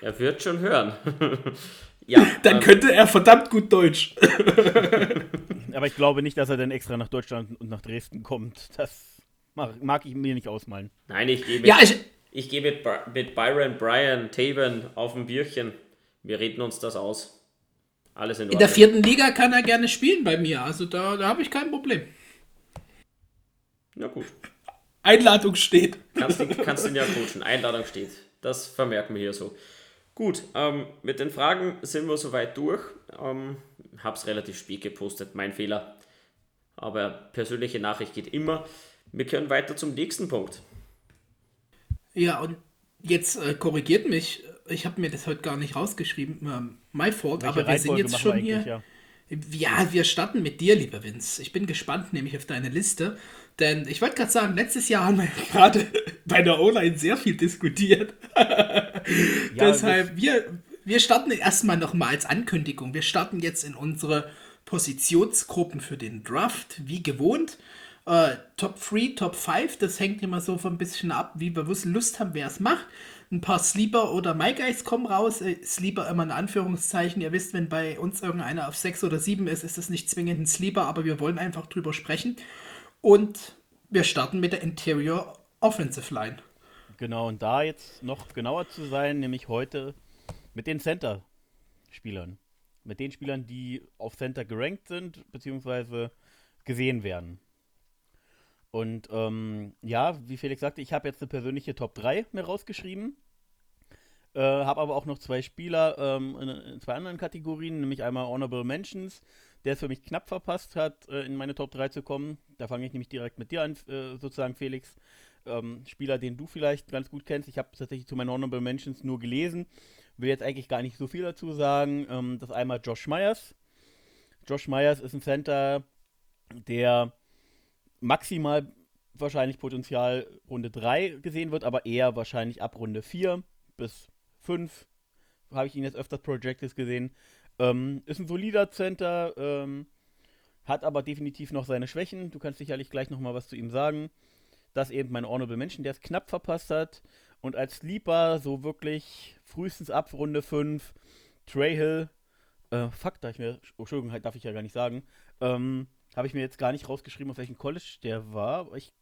Er wird schon hören. ja. Dann ähm, könnte er verdammt gut Deutsch. Aber ich glaube nicht, dass er dann extra nach Deutschland und nach Dresden kommt. Das mag, mag ich mir nicht ausmalen. Nein, ich gehe mit, ja, ich, ich geh mit, mit Byron, Brian, Taven auf ein Bierchen. Wir reden uns das aus. Alles in Ordnung. In der vierten Liga kann er gerne spielen bei mir. Also da, da habe ich kein Problem. Na gut. Einladung steht. Kannst du kannst ihn ja coachen. Einladung steht. Das vermerken wir hier so. Gut, ähm, mit den Fragen sind wir soweit durch. Ähm, es relativ spät gepostet, mein Fehler. Aber persönliche Nachricht geht immer. Wir können weiter zum nächsten Punkt. Ja, und jetzt äh, korrigiert mich. Ich habe mir das heute gar nicht rausgeschrieben. Ähm, my fault, Welche aber wir sind jetzt schon hier. Ja. ja, wir starten mit dir, lieber Vince. Ich bin gespannt, nämlich auf deine Liste. Denn ich wollte gerade sagen, letztes Jahr haben wir gerade bei der O-Line sehr viel diskutiert. ja, Deshalb, wir, wir starten erstmal nochmal als Ankündigung. Wir starten jetzt in unsere Positionsgruppen für den Draft, wie gewohnt. Äh, Top 3, Top 5, das hängt immer so von ein bisschen ab, wie wir Lust haben, wer es macht. Ein paar Sleeper oder My Guys kommen raus. Äh, Sleeper immer in Anführungszeichen. Ihr wisst, wenn bei uns irgendeiner auf 6 oder 7 ist, ist das nicht zwingend ein Sleeper, aber wir wollen einfach drüber sprechen. Und wir starten mit der Interior Offensive Line. Genau, und da jetzt noch genauer zu sein, nämlich heute mit den Center-Spielern. Mit den Spielern, die auf Center gerankt sind, beziehungsweise gesehen werden. Und ähm, ja, wie Felix sagte, ich habe jetzt eine persönliche Top 3 mir rausgeschrieben. Äh, habe aber auch noch zwei Spieler ähm, in, in, zwei anderen Kategorien, nämlich einmal Honorable Mentions, der es für mich knapp verpasst hat, äh, in meine Top 3 zu kommen. Da fange ich nämlich direkt mit dir an, äh, sozusagen, Felix. Ähm, Spieler, den du vielleicht ganz gut kennst. Ich habe tatsächlich zu meinen Honorable Mentions nur gelesen. Will jetzt eigentlich gar nicht so viel dazu sagen. Ähm, das einmal Josh Myers. Josh Myers ist ein Center, der maximal wahrscheinlich Potenzial Runde 3 gesehen wird, aber eher wahrscheinlich ab Runde 4 bis 5 habe ich ihn jetzt öfters Projected gesehen. Ähm, ist ein solider Center, ähm, hat aber definitiv noch seine Schwächen. Du kannst sicherlich gleich nochmal was zu ihm sagen. Das eben mein Honorable Menschen, der es knapp verpasst hat. Und als Sleeper so wirklich frühestens ab Runde 5 Trey Hill. Äh, fuck, da ich mir. Entschuldigung, darf ich ja gar nicht sagen. Ähm, habe ich mir jetzt gar nicht rausgeschrieben, auf welchem College der war. Ich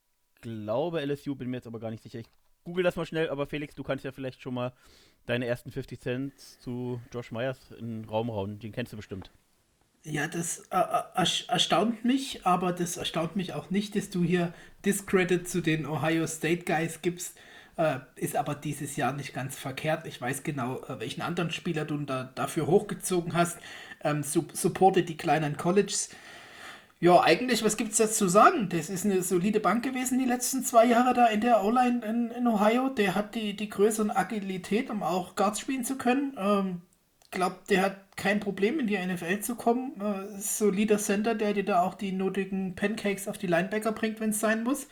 glaube LSU, bin mir jetzt aber gar nicht sicher. Ich google das mal schnell, aber Felix, du kannst ja vielleicht schon mal deine ersten 50 Cent zu Josh Myers in den Raum rauen. Den kennst du bestimmt. Ja, das äh, äh erstaunt mich, aber das erstaunt mich auch nicht, dass du hier Discredit zu den Ohio State Guys gibst. Äh, ist aber dieses Jahr nicht ganz verkehrt. Ich weiß genau, äh, welchen anderen Spieler du da, dafür hochgezogen hast. Ähm, supporte die kleinen Colleges. Ja, eigentlich, was gibt es jetzt zu sagen? Das ist eine solide Bank gewesen die letzten zwei Jahre da in der O-Line in, in, Ohio. Der hat die, die Größe und Agilität, um auch Guards spielen zu können. Ähm, glaubt, der hat kein Problem in die NFL zu kommen. Äh, solider Center, der dir da auch die nötigen Pancakes auf die Linebacker bringt, wenn es sein muss.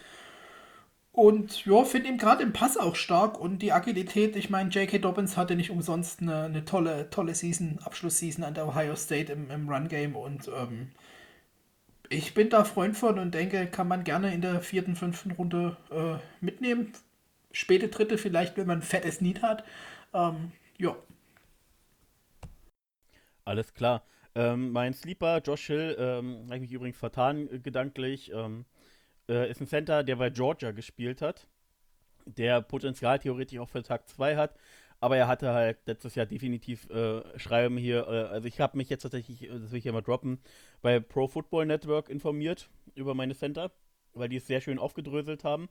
Und ja, finde ihn gerade im Pass auch stark und die Agilität. Ich meine, J.K. Dobbins hatte nicht umsonst eine, eine tolle, tolle Season, Abschlussseason an der Ohio State im, im Run-Game und ähm, ich bin da Freund von und denke, kann man gerne in der vierten, fünften Runde äh, mitnehmen. Späte dritte vielleicht, wenn man ein fettes Need hat. Ähm, ja. Alles klar. Ähm, mein Sleeper, Josh Hill, ähm, habe ich mich übrigens vertan äh, gedanklich, ähm, äh, ist ein Center, der bei Georgia gespielt hat, der Potenzial theoretisch auch für Tag 2 hat, aber er hatte halt letztes Jahr definitiv äh, Schreiben hier. Äh, also ich habe mich jetzt tatsächlich, äh, das will ich ja mal droppen, bei Pro Football Network informiert über meine Center, weil die es sehr schön aufgedröselt haben.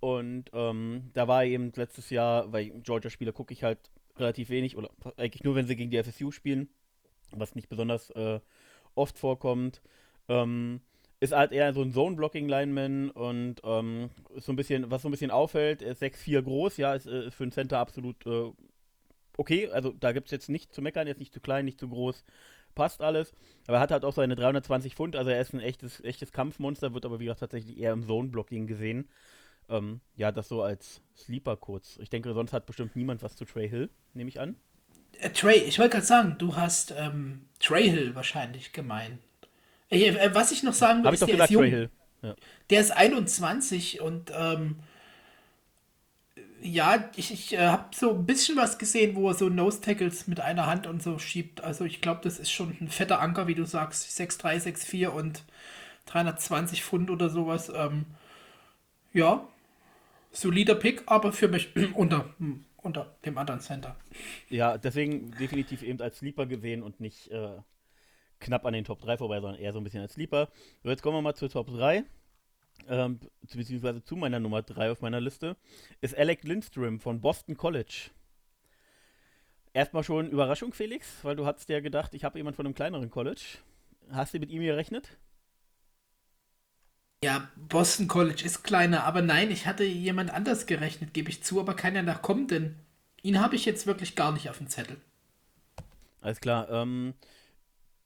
Und ähm, da war eben letztes Jahr, weil Georgia-Spieler gucke ich halt relativ wenig, oder eigentlich nur, wenn sie gegen die FSU spielen, was nicht besonders äh, oft vorkommt. Ähm, ist halt eher so ein Zone-Blocking-Lineman und ähm, so ein bisschen, was so ein bisschen auffällt, ist 6'4 groß, ja, ist, ist für einen Center absolut äh, okay. Also da gibt es jetzt nicht zu meckern, er ist nicht zu klein, nicht zu groß, passt alles. Aber er hat halt auch seine 320 Pfund, also er ist ein echtes, echtes Kampfmonster, wird aber wie gesagt tatsächlich eher im Zone-Blocking gesehen. Ähm, ja, das so als Sleeper kurz. Ich denke, sonst hat bestimmt niemand was zu Trey Hill, nehme ich an. Äh, Trey, ich wollte gerade sagen, du hast ähm, Trey Hill wahrscheinlich gemeint. Äh, was ich noch sagen will, ist, der gesagt, ist jung. Ja. Der ist 21 und ähm, ja, ich, ich äh, habe so ein bisschen was gesehen, wo er so Nose-Tackles mit einer Hand und so schiebt. Also ich glaube, das ist schon ein fetter Anker, wie du sagst. 6'3, 6'4 und 320 Pfund oder sowas. Ähm, ja, solider Pick, aber für mich unter, unter dem anderen Center. Ja, deswegen definitiv eben als Sleeper gesehen und nicht äh, knapp an den Top 3 vorbei, sondern eher so ein bisschen als Sleeper. So, jetzt kommen wir mal zur Top 3. Ähm, beziehungsweise zu meiner Nummer 3 auf meiner Liste, ist Alec Lindstrom von Boston College. Erstmal schon Überraschung, Felix, weil du hattest ja gedacht, ich habe jemand von einem kleineren College. Hast du mit ihm gerechnet? Ja, Boston College ist kleiner, aber nein, ich hatte jemand anders gerechnet, gebe ich zu, aber keiner nach kommt, denn ihn habe ich jetzt wirklich gar nicht auf dem Zettel. Alles klar. Ähm,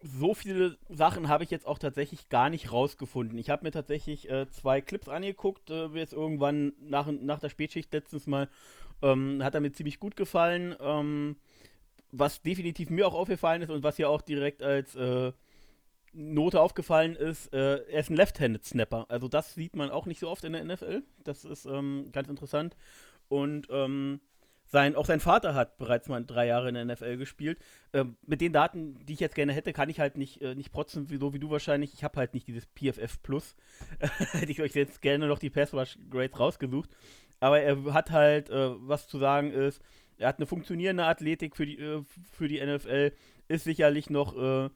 so viele Sachen habe ich jetzt auch tatsächlich gar nicht rausgefunden. Ich habe mir tatsächlich äh, zwei Clips angeguckt, äh, jetzt irgendwann nach, nach der Spätschicht letztens mal. Ähm, hat er mir ziemlich gut gefallen. Ähm, was definitiv mir auch aufgefallen ist und was ja auch direkt als äh, Note aufgefallen ist, äh, er ist ein Left-Handed Snapper. Also das sieht man auch nicht so oft in der NFL. Das ist ähm, ganz interessant. Und ähm, sein, auch sein Vater hat bereits mal drei Jahre in der NFL gespielt. Ähm, mit den Daten, die ich jetzt gerne hätte, kann ich halt nicht, äh, nicht protzen, so wie du wahrscheinlich. Ich habe halt nicht dieses PFF Plus. hätte ich euch jetzt gerne noch die Pass Rush Grades rausgesucht. Aber er hat halt, äh, was zu sagen ist, er hat eine funktionierende Athletik für die, äh, für die NFL, ist sicherlich noch äh,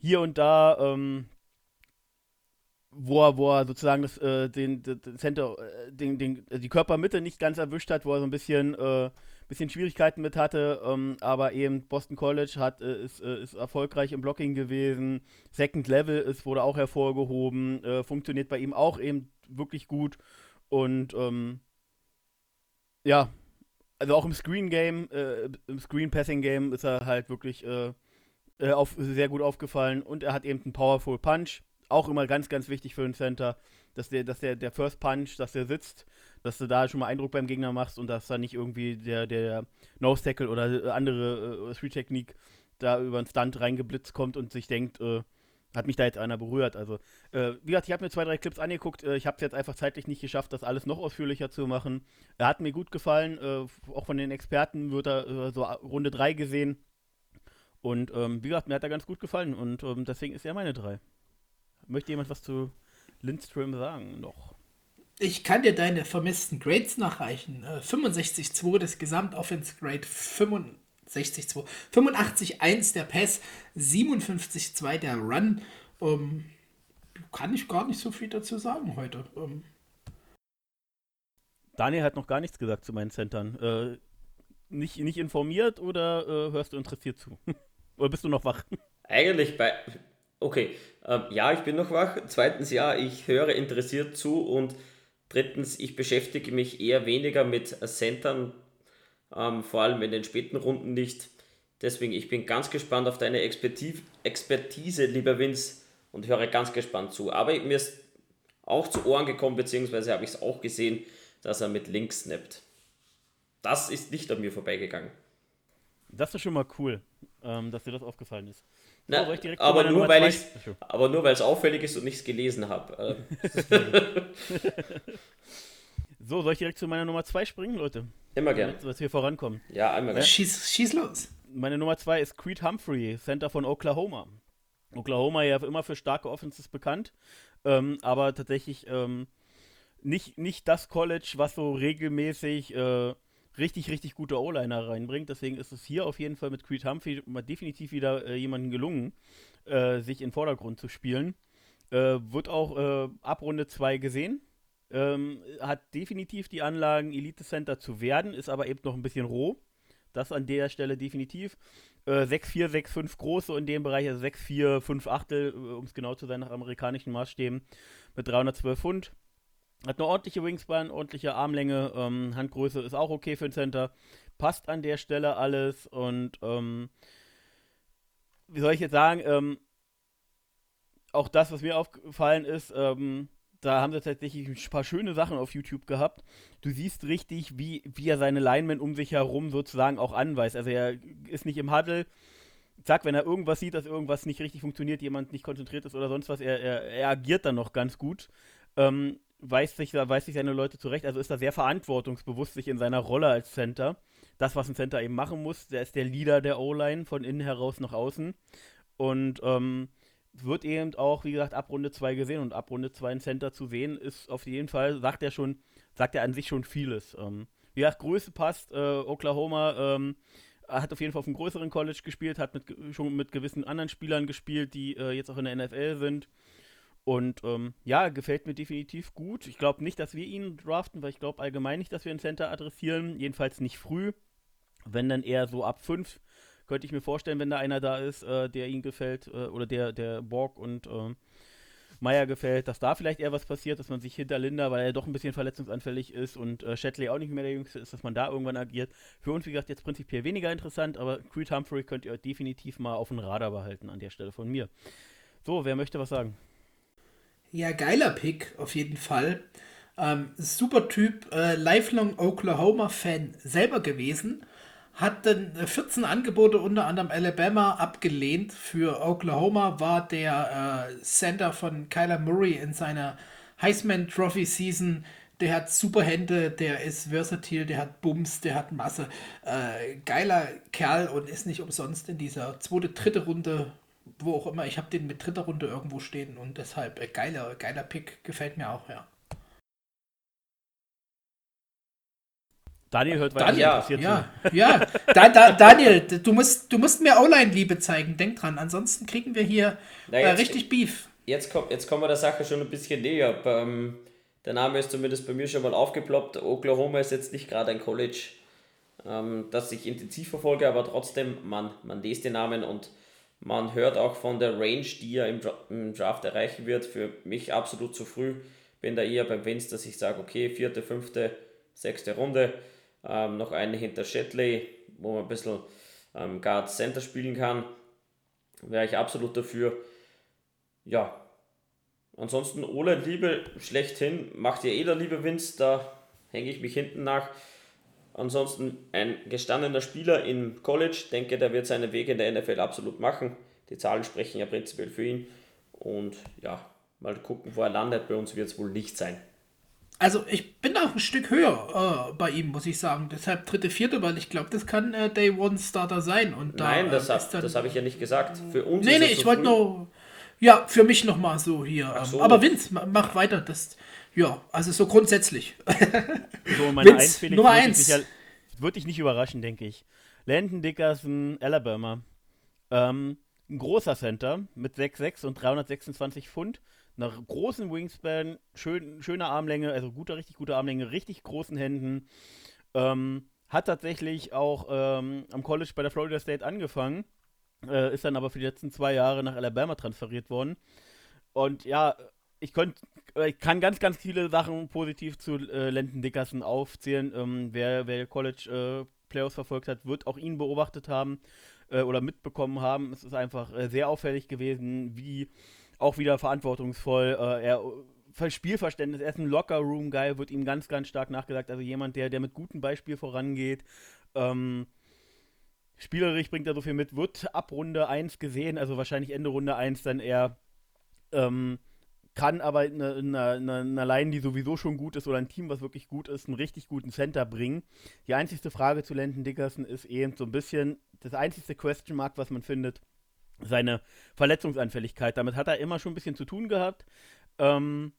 hier und da ähm, wo er, wo er sozusagen das, äh, den, den Center, äh, den, den, die Körpermitte nicht ganz erwischt hat, wo er so ein bisschen, äh, bisschen Schwierigkeiten mit hatte, ähm, aber eben Boston College hat, äh, ist, äh, ist erfolgreich im Blocking gewesen. Second Level ist, wurde auch hervorgehoben, äh, funktioniert bei ihm auch eben wirklich gut. Und ähm, ja, also auch im Screen Game, äh, im Screen Passing Game ist er halt wirklich äh, äh, auf, sehr gut aufgefallen und er hat eben einen Powerful Punch, auch immer ganz, ganz wichtig für einen Center, dass der, dass der, der First Punch, dass der sitzt, dass du da schon mal Eindruck beim Gegner machst und dass da nicht irgendwie der, der Nose Tackle oder andere äh, Street Technik da über einen Stunt reingeblitzt kommt und sich denkt, äh, hat mich da jetzt einer berührt. Also, äh, wie gesagt, ich habe mir zwei, drei Clips angeguckt. Äh, ich habe es jetzt einfach zeitlich nicht geschafft, das alles noch ausführlicher zu machen. Er hat mir gut gefallen. Äh, auch von den Experten wird er äh, so Runde 3 gesehen. Und ähm, wie gesagt, mir hat er ganz gut gefallen. Und ähm, deswegen ist er meine 3. Möchte jemand was zu Lindström sagen noch? Ich kann dir deine vermissten Grades nachreichen. Äh, 65,2 das Gesamtoffense-Grade, 65 60-2. 85-1 der Pass, 57-2 der Run. Ähm, kann ich gar nicht so viel dazu sagen heute. Ähm. Daniel hat noch gar nichts gesagt zu meinen Centern. Äh, nicht, nicht informiert oder äh, hörst du interessiert zu? oder bist du noch wach? Eigentlich bei. Okay, ähm, ja, ich bin noch wach. Zweitens, ja, ich höre interessiert zu. Und drittens, ich beschäftige mich eher weniger mit Centern ähm, vor allem in den späten Runden nicht. Deswegen, ich bin ganz gespannt auf deine Expertise, lieber Vince, und höre ganz gespannt zu. Aber mir ist auch zu Ohren gekommen, beziehungsweise habe ich es auch gesehen, dass er mit links snappt. Das ist nicht an mir vorbeigegangen. Das ist schon mal cool, ähm, dass dir das aufgefallen ist. Na, aber, nur, weil aber nur weil es auffällig ist und nichts gelesen habe. so, soll ich direkt zu meiner Nummer 2 springen, Leute? Immer gern. Dass wir vorankommen. Ja, einmal gern. Schieß, schieß los. Meine Nummer zwei ist Creed Humphrey, Center von Oklahoma. Oklahoma ja immer für starke Offenses bekannt, ähm, aber tatsächlich ähm, nicht, nicht das College, was so regelmäßig äh, richtig, richtig gute O-Liner reinbringt. Deswegen ist es hier auf jeden Fall mit Creed Humphrey definitiv wieder äh, jemandem gelungen, äh, sich in Vordergrund zu spielen. Äh, wird auch äh, ab Runde 2 gesehen. Ähm, hat definitiv die Anlagen, Elite Center zu werden, ist aber eben noch ein bisschen roh. Das an der Stelle definitiv. Äh, 6,4, 6,5 groß, so in dem Bereich, also 6,4, 5 Achtel, äh, um es genau zu sein, nach amerikanischen Maßstäben, mit 312 Pfund. Hat eine ordentliche Wingspan, ordentliche Armlänge, ähm, Handgröße ist auch okay für ein Center. Passt an der Stelle alles und ähm, wie soll ich jetzt sagen, ähm, auch das, was mir aufgefallen ist, ähm, da haben sie tatsächlich ein paar schöne Sachen auf YouTube gehabt. Du siehst richtig, wie, wie er seine Linemen um sich herum sozusagen auch anweist. Also er ist nicht im Huddle. Zack, wenn er irgendwas sieht, dass irgendwas nicht richtig funktioniert, jemand nicht konzentriert ist oder sonst was, er, er, er agiert dann noch ganz gut. Ähm, weist sich, weist sich seine Leute zurecht, also ist er sehr verantwortungsbewusst sich in seiner Rolle als Center. Das, was ein Center eben machen muss, der ist der Leader der O-Line von innen heraus nach außen. Und ähm, wird eben auch, wie gesagt, ab Runde 2 gesehen und ab Runde 2 ein Center zu sehen, ist auf jeden Fall, sagt er schon, sagt er an sich schon vieles. Ähm, wie gesagt, Größe passt, äh, Oklahoma ähm, hat auf jeden Fall auf einem größeren College gespielt, hat mit, schon mit gewissen anderen Spielern gespielt, die äh, jetzt auch in der NFL sind. Und ähm, ja, gefällt mir definitiv gut. Ich glaube nicht, dass wir ihn draften, weil ich glaube allgemein nicht, dass wir einen Center adressieren. Jedenfalls nicht früh. Wenn dann eher so ab 5 könnte ich mir vorstellen, wenn da einer da ist, äh, der ihm gefällt, äh, oder der, der Borg und äh, Meier gefällt, dass da vielleicht eher was passiert, dass man sich hinter Linda, weil er doch ein bisschen verletzungsanfällig ist und äh, Shatley auch nicht mehr der Jüngste ist, dass man da irgendwann agiert. Für uns, wie gesagt, jetzt prinzipiell weniger interessant, aber Creed Humphrey könnt ihr definitiv mal auf den Radar behalten an der Stelle von mir. So, wer möchte was sagen? Ja, geiler Pick, auf jeden Fall. Ähm, super Typ, äh, lifelong Oklahoma-Fan selber gewesen hat dann 14 Angebote unter anderem Alabama abgelehnt. Für Oklahoma war der äh, Center von Kyler Murray in seiner Heisman Trophy Season. Der hat super Hände, der ist versatile, der hat Bums, der hat Masse. Äh, geiler Kerl und ist nicht umsonst in dieser zweite, dritte Runde, wo auch immer. Ich habe den mit dritter Runde irgendwo stehen und deshalb äh, geiler, geiler Pick, gefällt mir auch, ja. Daniel hört weiter Daniel, ja, ja, ja. Da, da, Daniel, du musst, du musst mir Online-Liebe zeigen, denk dran. Ansonsten kriegen wir hier Na, jetzt, äh, richtig Beef. Jetzt, komm, jetzt kommen wir der Sache schon ein bisschen näher. Ähm, der Name ist zumindest bei mir schon mal aufgeploppt. Oklahoma ist jetzt nicht gerade ein College, ähm, das ich intensiv verfolge, aber trotzdem, man, man liest den Namen und man hört auch von der Range, die er im, im Draft erreichen wird. Für mich absolut zu früh. Bin da eher beim Vince, dass ich sage, okay, vierte, fünfte, sechste Runde. Ähm, noch eine hinter Shetley, wo man ein bisschen ähm, Guard Center spielen kann. Wäre ich absolut dafür. Ja. Ansonsten Ole Liebe schlechthin. Macht ihr eh der Liebe Vince, da hänge ich mich hinten nach. Ansonsten ein gestandener Spieler im College, denke, der wird seinen Weg in der NFL absolut machen. Die Zahlen sprechen ja prinzipiell für ihn. Und ja, mal gucken, wo er landet. Bei uns wird es wohl nicht sein. Also ich bin auch ein Stück höher äh, bei ihm, muss ich sagen. Deshalb dritte, vierte, weil ich glaube, das kann äh, Day One Starter sein. Und da, Nein, das, äh, hab, habe ich ja nicht gesagt. Für uns nee, nee, ich wollte nur. Ja, für mich nochmal so hier. Ähm, so. Aber Vince, mach weiter. Das, ja, also so grundsätzlich. So, meine Vince, Eins, Nummer eins. Ja, würde dich nicht überraschen, denke ich. Landon Dickerson, Alabama. Ähm, ein großer Center mit 6'6 und 326 Pfund einer großen Wingspan, schön, schöne Armlänge, also gute, richtig gute Armlänge, richtig großen Händen. Ähm, hat tatsächlich auch ähm, am College bei der Florida State angefangen, äh, ist dann aber für die letzten zwei Jahre nach Alabama transferiert worden. Und ja, ich, könnt, äh, ich kann ganz, ganz viele Sachen positiv zu äh, Landon Dickerson aufzählen. Ähm, wer, wer College äh, Playoffs verfolgt hat, wird auch ihn beobachtet haben äh, oder mitbekommen haben. Es ist einfach äh, sehr auffällig gewesen, wie auch wieder verantwortungsvoll. Äh, er Spielverständnis, er ist ein Locker-Room-Guy, wird ihm ganz, ganz stark nachgesagt. Also jemand, der, der mit gutem Beispiel vorangeht. Ähm, spielerisch bringt er so viel mit, wird ab Runde 1 gesehen, also wahrscheinlich Ende Runde 1 dann eher. Ähm, kann aber eine, eine, eine Line, die sowieso schon gut ist, oder ein Team, was wirklich gut ist, einen richtig guten Center bringen. Die einzigste Frage zu Landon Dickerson ist eben so ein bisschen das einzigste Question Mark, was man findet seine Verletzungsanfälligkeit. Damit hat er immer schon ein bisschen zu tun gehabt. Ähm,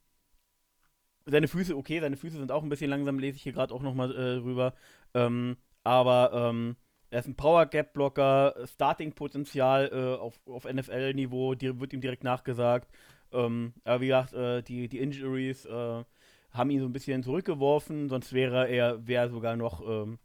seine Füße, okay, seine Füße sind auch ein bisschen langsam, lese ich hier gerade auch nochmal äh, rüber. Ähm, aber ähm, er ist ein Power Gap Blocker, Starting-Potenzial äh, auf, auf NFL-Niveau, wird ihm direkt nachgesagt. Ähm, aber wie gesagt, äh, die, die Injuries äh, haben ihn so ein bisschen zurückgeworfen, sonst wäre er wär sogar noch ähm,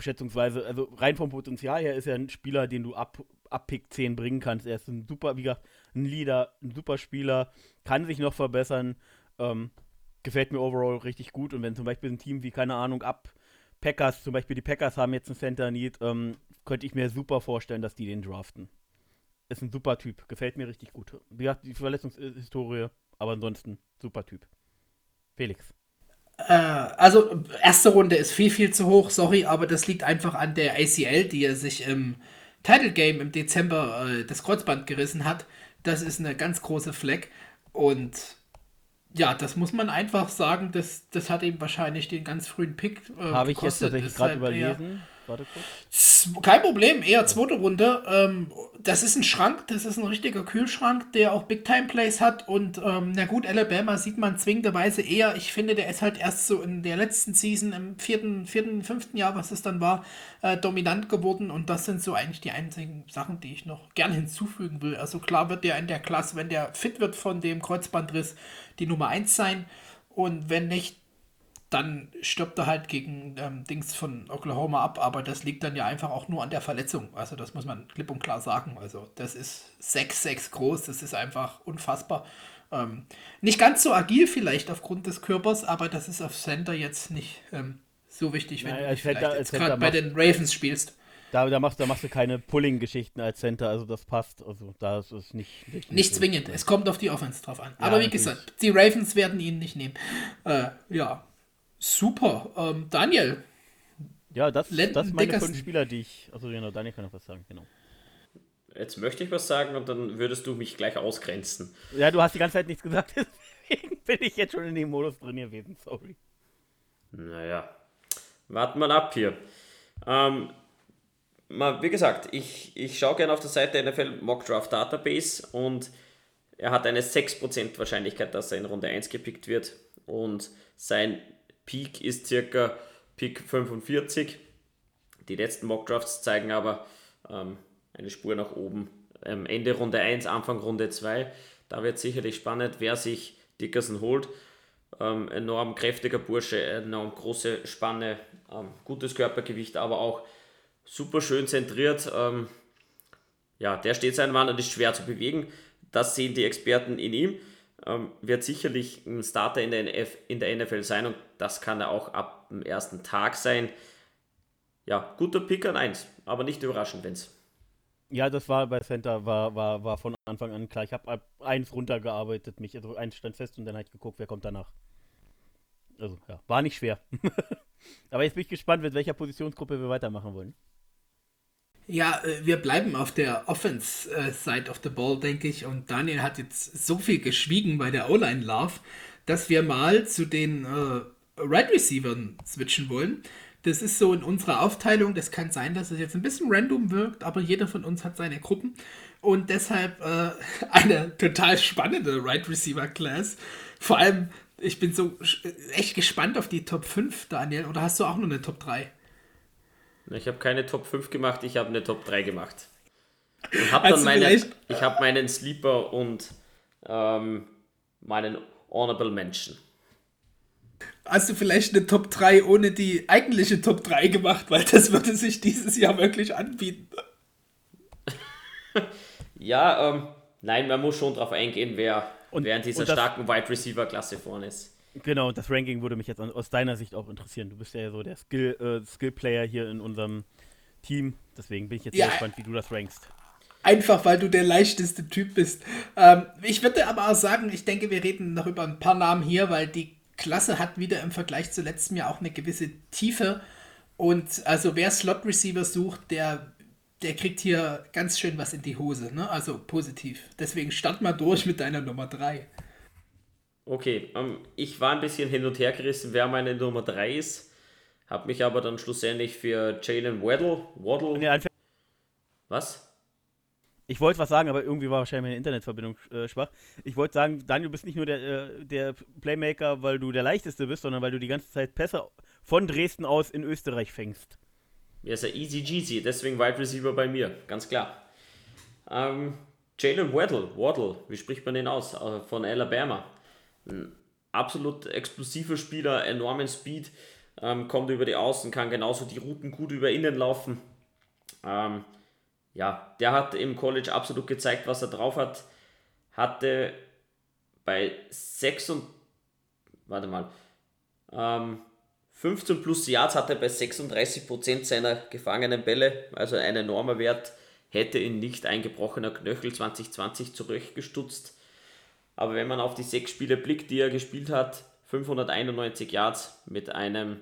schätzungsweise, also rein vom Potenzial her ist er ein Spieler, den du ab ab Pick 10 bringen kannst. Er ist ein super, wie gesagt, ein Leader, ein super Spieler, kann sich noch verbessern. Ähm, gefällt mir overall richtig gut. Und wenn zum Beispiel ein Team wie, keine Ahnung, ab Packers, zum Beispiel die Packers haben jetzt einen Center Need, ähm, könnte ich mir super vorstellen, dass die den draften. Ist ein super Typ, gefällt mir richtig gut. Wie gesagt, die Verletzungshistorie, aber ansonsten super Typ. Felix. Äh, also, erste Runde ist viel, viel zu hoch, sorry, aber das liegt einfach an der ACL, die er sich im Title Game im Dezember äh, das Kreuzband gerissen hat. Das ist eine ganz große Fleck. Und ja, das muss man einfach sagen, das, das hat ihm wahrscheinlich den ganz frühen Pick. Äh, Habe ich jetzt tatsächlich gerade überlesen. Warte kurz. Kein Problem, eher zweite Runde. Ähm, das ist ein Schrank, das ist ein richtiger Kühlschrank, der auch Big-Time-Plays hat. Und ähm, na gut, Alabama sieht man zwingenderweise eher. Ich finde, der ist halt erst so in der letzten Season, im vierten, vierten, fünften Jahr, was es dann war, äh, dominant geworden. Und das sind so eigentlich die einzigen Sachen, die ich noch gern hinzufügen will. Also klar wird der in der Klasse, wenn der fit wird von dem Kreuzbandriss, die Nummer 1 sein. Und wenn nicht, dann stirbt er halt gegen ähm, Dings von Oklahoma ab, aber das liegt dann ja einfach auch nur an der Verletzung. Also das muss man klipp und klar sagen. Also das ist 6-6 groß, das ist einfach unfassbar. Ähm, nicht ganz so agil vielleicht aufgrund des Körpers, aber das ist auf Center jetzt nicht ähm, so wichtig, wenn naja, du gerade bei den Ravens spielst. Da, da, machst, da machst du keine Pulling-Geschichten als Center, also das passt. Also da ist es nicht. Nicht, nicht zwingend, es kommt auf die Offense drauf an. Ja, aber wie natürlich. gesagt, die Ravens werden ihn nicht nehmen. Äh, ja, Super. Ähm, Daniel. Ja, das, das sind meine fünf Spieler, die ich. Also genau, Daniel kann noch was sagen, genau. Jetzt möchte ich was sagen und dann würdest du mich gleich ausgrenzen. Ja, du hast die ganze Zeit nichts gesagt, deswegen bin ich jetzt schon in dem Modus drin gewesen, sorry. Naja, warten wir ab hier. Ähm, mal, wie gesagt, ich, ich schaue gerne auf der Seite NFL Mock Draft Database und er hat eine 6% Wahrscheinlichkeit, dass er in Runde 1 gepickt wird und sein Peak ist circa Peak 45. Die letzten Mockdrafts zeigen aber ähm, eine Spur nach oben. Ähm, Ende Runde 1, Anfang Runde 2. Da wird sicherlich spannend, wer sich Dickerson holt. Ähm, enorm kräftiger Bursche, enorm große Spanne, Ähm, gutes Körpergewicht, aber auch super schön zentriert. Ähm, ja, der steht seinen Mann und ist schwer zu bewegen. Das sehen die Experten in ihm. Ähm, wird sicherlich ein Starter in der, NF, in der NFL sein und das kann er auch ab dem ersten Tag sein. Ja, guter Pick an 1, aber nicht überraschend, wenn's. Ja, das war bei Center, war, war, war von Anfang an klar. Ich habe eins runtergearbeitet, mich, also eins stand fest und dann halt geguckt, wer kommt danach. Also, ja, war nicht schwer. aber jetzt bin ich gespannt, mit welcher Positionsgruppe wir weitermachen wollen. Ja, äh, wir bleiben auf der Offense-Side of the Ball, denke ich. Und Daniel hat jetzt so viel geschwiegen bei der O-Line-Love, dass wir mal zu den äh, Right Receivern switchen wollen. Das ist so in unserer Aufteilung. Das kann sein, dass es jetzt ein bisschen random wirkt, aber jeder von uns hat seine Gruppen. Und deshalb äh, eine total spannende Right Receiver Class. Vor allem, ich bin so echt gespannt auf die Top 5, Daniel. Oder hast du auch nur eine Top 3? Ich habe keine Top 5 gemacht, ich habe eine Top 3 gemacht. Und habe dann meine, ich habe meinen Sleeper und ähm, meinen Honorable Mention. Hast du vielleicht eine Top 3 ohne die eigentliche Top 3 gemacht, weil das würde sich dieses Jahr wirklich anbieten. ja, ähm, nein, man muss schon darauf eingehen, wer, und, wer in dieser starken Wide Receiver Klasse vorne ist. Genau, das Ranking würde mich jetzt aus deiner Sicht auch interessieren. Du bist ja so der Skill, äh, Skill-Player hier in unserem Team. Deswegen bin ich jetzt ja. gespannt, wie du das rankst. Einfach weil du der leichteste Typ bist. Ähm, ich würde aber auch sagen, ich denke, wir reden noch über ein paar Namen hier, weil die Klasse hat wieder im Vergleich zu letztem Jahr auch eine gewisse Tiefe. Und also wer Slot-Receiver sucht, der, der kriegt hier ganz schön was in die Hose. Ne? Also positiv. Deswegen start mal durch mit deiner Nummer 3. Okay, ähm, ich war ein bisschen hin und her gerissen, wer meine Nummer 3 ist. Habe mich aber dann schlussendlich für Jalen Waddle. Waddle. Nee, was? Ich wollte was sagen, aber irgendwie war wahrscheinlich meine Internetverbindung äh, schwach. Ich wollte sagen, Daniel, du bist nicht nur der, äh, der Playmaker, weil du der leichteste bist, sondern weil du die ganze Zeit Pässe von Dresden aus in Österreich fängst. Ja, ist ja easy Jeezy, deswegen Wide Receiver bei mir, ganz klar. Ähm, Jalen Waddle, Waddle, wie spricht man den aus? Äh, von Alabama. Ein absolut explosiver Spieler, enormen Speed, ähm, kommt über die Außen, kann genauso die Routen gut über innen laufen. Ähm, ja, der hat im College absolut gezeigt, was er drauf hat. Hatte bei 6 und warte mal, ähm, 15 plus Yards hatte er bei 36% seiner gefangenen Bälle, also ein enormer Wert, hätte ihn nicht eingebrochener Knöchel 2020 zurechtgestutzt. Aber wenn man auf die sechs Spiele blickt, die er gespielt hat, 591 Yards mit einem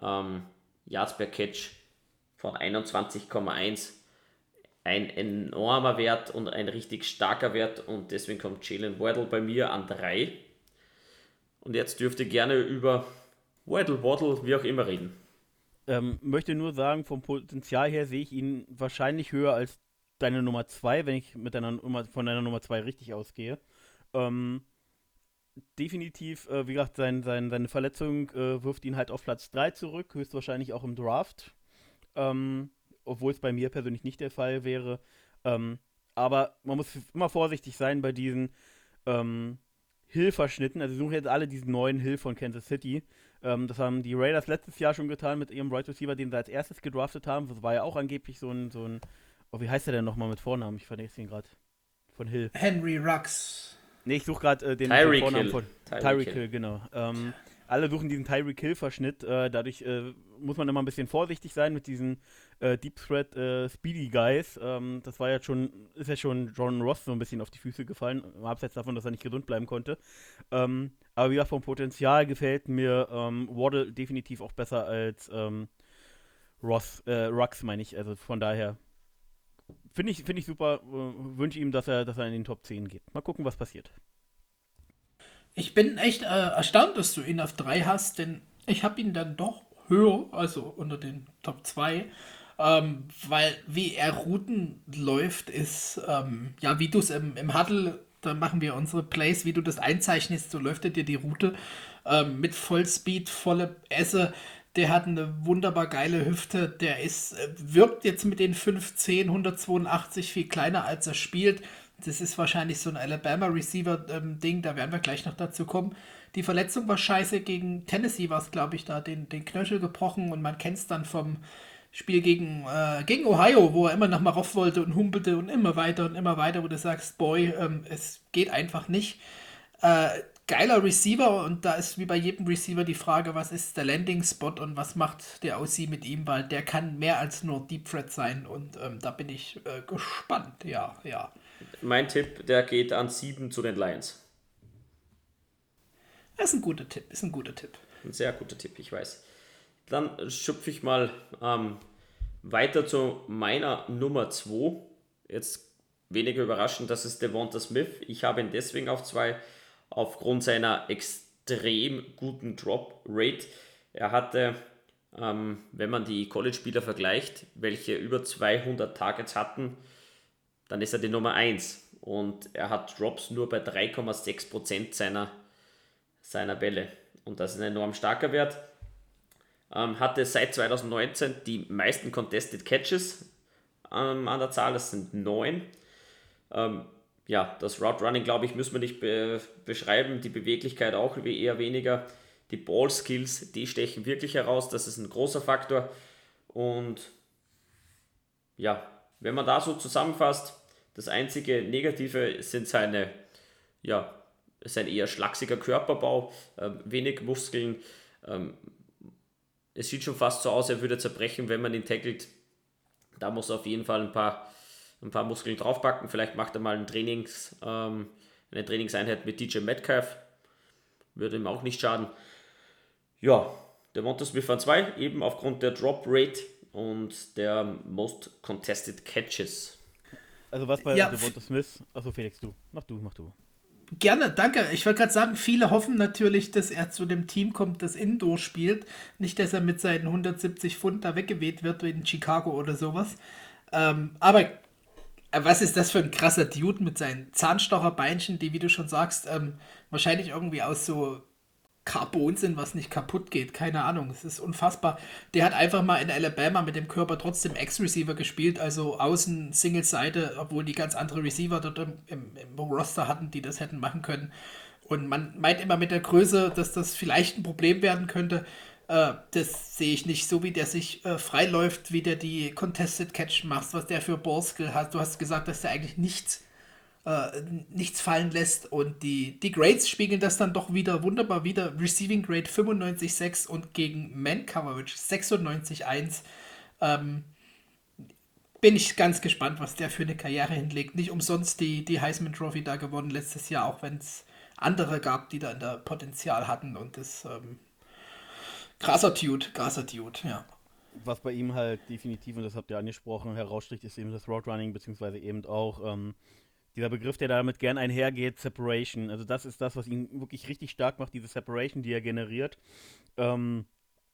ähm, Yards per Catch von 21,1. Ein enormer Wert und ein richtig starker Wert und deswegen kommt Jalen Waddle bei mir an 3. Und jetzt dürft ihr gerne über Waddle, Waddle, wie auch immer reden. Ähm, möchte nur sagen, vom Potenzial her sehe ich ihn wahrscheinlich höher als deine Nummer 2, wenn ich mit deiner Nummer, von deiner Nummer 2 richtig ausgehe. Ähm, definitiv, äh, wie gesagt, sein, sein, seine Verletzung äh, wirft ihn halt auf Platz 3 zurück, höchstwahrscheinlich auch im Draft. Ähm, obwohl es bei mir persönlich nicht der Fall wäre. Ähm, aber man muss immer vorsichtig sein bei diesen ähm, Hill-Verschnitten. Also, sie suchen jetzt alle diesen neuen Hill von Kansas City. Ähm, das haben die Raiders letztes Jahr schon getan mit ihrem Right Receiver, den sie als erstes gedraftet haben. Das war ja auch angeblich so ein, so ein oh, wie heißt der denn nochmal mit Vornamen? Ich vergesse ihn gerade. Von Hill. Henry Rux. Nee, ich suche gerade äh, den, Tyreek Vornamen von Tyreek Hill, genau. Ähm, alle suchen diesen Tyreek Hill-Verschnitt. Äh, dadurch äh, muss man immer ein bisschen vorsichtig sein mit diesen äh, Deep Threat äh, Speedy Guys. Ähm, das war ja schon, ist ja schon John Ross so ein bisschen auf die Füße gefallen, abseits davon, dass er nicht gesund bleiben konnte. Ähm, aber wie gesagt, vom Potenzial gefällt mir ähm, Waddle definitiv auch besser als ähm, Ross, äh, Rux, meine ich. Also von daher Finde ich, find ich super. Äh, Wünsche ihm, dass er, dass er in den Top 10 geht. Mal gucken, was passiert. Ich bin echt äh, erstaunt, dass du ihn auf 3 hast, denn ich habe ihn dann doch höher, also unter den Top 2. Ähm, weil wie er Routen läuft, ist, ähm, ja, wie du es im, im Huddle, da machen wir unsere Plays, wie du das einzeichnest, so läuft er dir die Route ähm, mit Vollspeed, volle Esse der hat eine wunderbar geile Hüfte. Der ist, äh, wirkt jetzt mit den 5'10, 182 viel kleiner als er spielt. Das ist wahrscheinlich so ein Alabama-Receiver-Ding, da werden wir gleich noch dazu kommen. Die Verletzung war scheiße, gegen Tennessee war es, glaube ich, da den, den Knöchel gebrochen und man kennt es dann vom Spiel gegen, äh, gegen Ohio, wo er immer noch mal rauf wollte und humpelte und immer weiter und immer weiter, wo du sagst, boy, ähm, es geht einfach nicht. Äh, geiler Receiver und da ist wie bei jedem Receiver die Frage, was ist der Landing-Spot und was macht der OC mit ihm, weil der kann mehr als nur Deep Threat sein und ähm, da bin ich äh, gespannt, ja, ja. Mein Tipp, der geht an 7 zu den Lions. Das ist ein guter Tipp, ist ein guter Tipp. Ein sehr guter Tipp, ich weiß. Dann schupfe ich mal ähm, weiter zu meiner Nummer 2. Jetzt weniger überraschend, das ist Devonta Smith. Ich habe ihn deswegen auf 2 aufgrund seiner extrem guten Drop Rate. Er hatte, ähm, wenn man die College-Spieler vergleicht, welche über 200 Targets hatten, dann ist er die Nummer 1 und er hat Drops nur bei 3,6% seiner, seiner Bälle. Und das ist ein enorm starker Wert. Ähm, hatte seit 2019 die meisten Contested Catches ähm, an der Zahl, das sind 9. Ähm, ja, das Route Running, glaube ich, müssen wir nicht be beschreiben. Die Beweglichkeit auch eher weniger. Die Ball Skills, die stechen wirklich heraus. Das ist ein großer Faktor. Und ja, wenn man da so zusammenfasst, das einzige Negative sind seine, ja, sein eher schlachsiger Körperbau, äh, wenig Muskeln. Ähm, es sieht schon fast so aus, er würde zerbrechen, wenn man ihn tackelt. Da muss er auf jeden Fall ein paar, ein paar Muskeln draufpacken. Vielleicht macht er mal ein Trainings, ähm, eine Trainingseinheit mit DJ Metcalf. Würde ihm auch nicht schaden. Ja, der Montes Smith an 2, eben aufgrund der Drop Rate und der Most Contested Catches. Also was bei ja. Devonta Smith? Achso, Felix, du. Mach du, mach du. Gerne, danke. Ich wollte gerade sagen, viele hoffen natürlich, dass er zu dem Team kommt, das Indoor spielt. Nicht, dass er mit seinen 170 Pfund da weggeweht wird wie in Chicago oder sowas. Ähm, aber was ist das für ein krasser Dude mit seinen Zahnstocherbeinchen, die, wie du schon sagst, ähm, wahrscheinlich irgendwie aus so Carbon sind, was nicht kaputt geht. Keine Ahnung, es ist unfassbar. Der hat einfach mal in Alabama mit dem Körper trotzdem Ex-Receiver gespielt, also außen Single-Seite, obwohl die ganz andere Receiver dort im, im, im, Roster hatten, die das hätten machen können. Und man meint immer mit der Größe, dass das vielleicht ein Problem werden könnte. Äh, das sehe ich nicht. So wie der sich äh, freiläuft, wie der die Contested Catch macht, was der für Ballskill hat. Du hast gesagt, dass der eigentlich nichts äh, nichts fallen lässt. Und die, die Grades spiegeln das dann doch wieder wunderbar wieder. Receiving Grade 95,6 und gegen Man Coverage 96,1. Ähm, bin ich ganz gespannt, was der für eine Karriere hinlegt. Nicht umsonst die, die Heisman Trophy da gewonnen letztes Jahr, auch wenn es andere gab, die da in der Potenzial hatten. Und das ähm, krasser Dude, krasser Dude, ja. Was bei ihm halt definitiv, und das habt ihr angesprochen, heraussticht, ist eben das Roadrunning, beziehungsweise eben auch ähm, dieser Begriff, der damit gern einhergeht, Separation. Also das ist das, was ihn wirklich richtig stark macht, diese Separation, die er generiert. Ähm,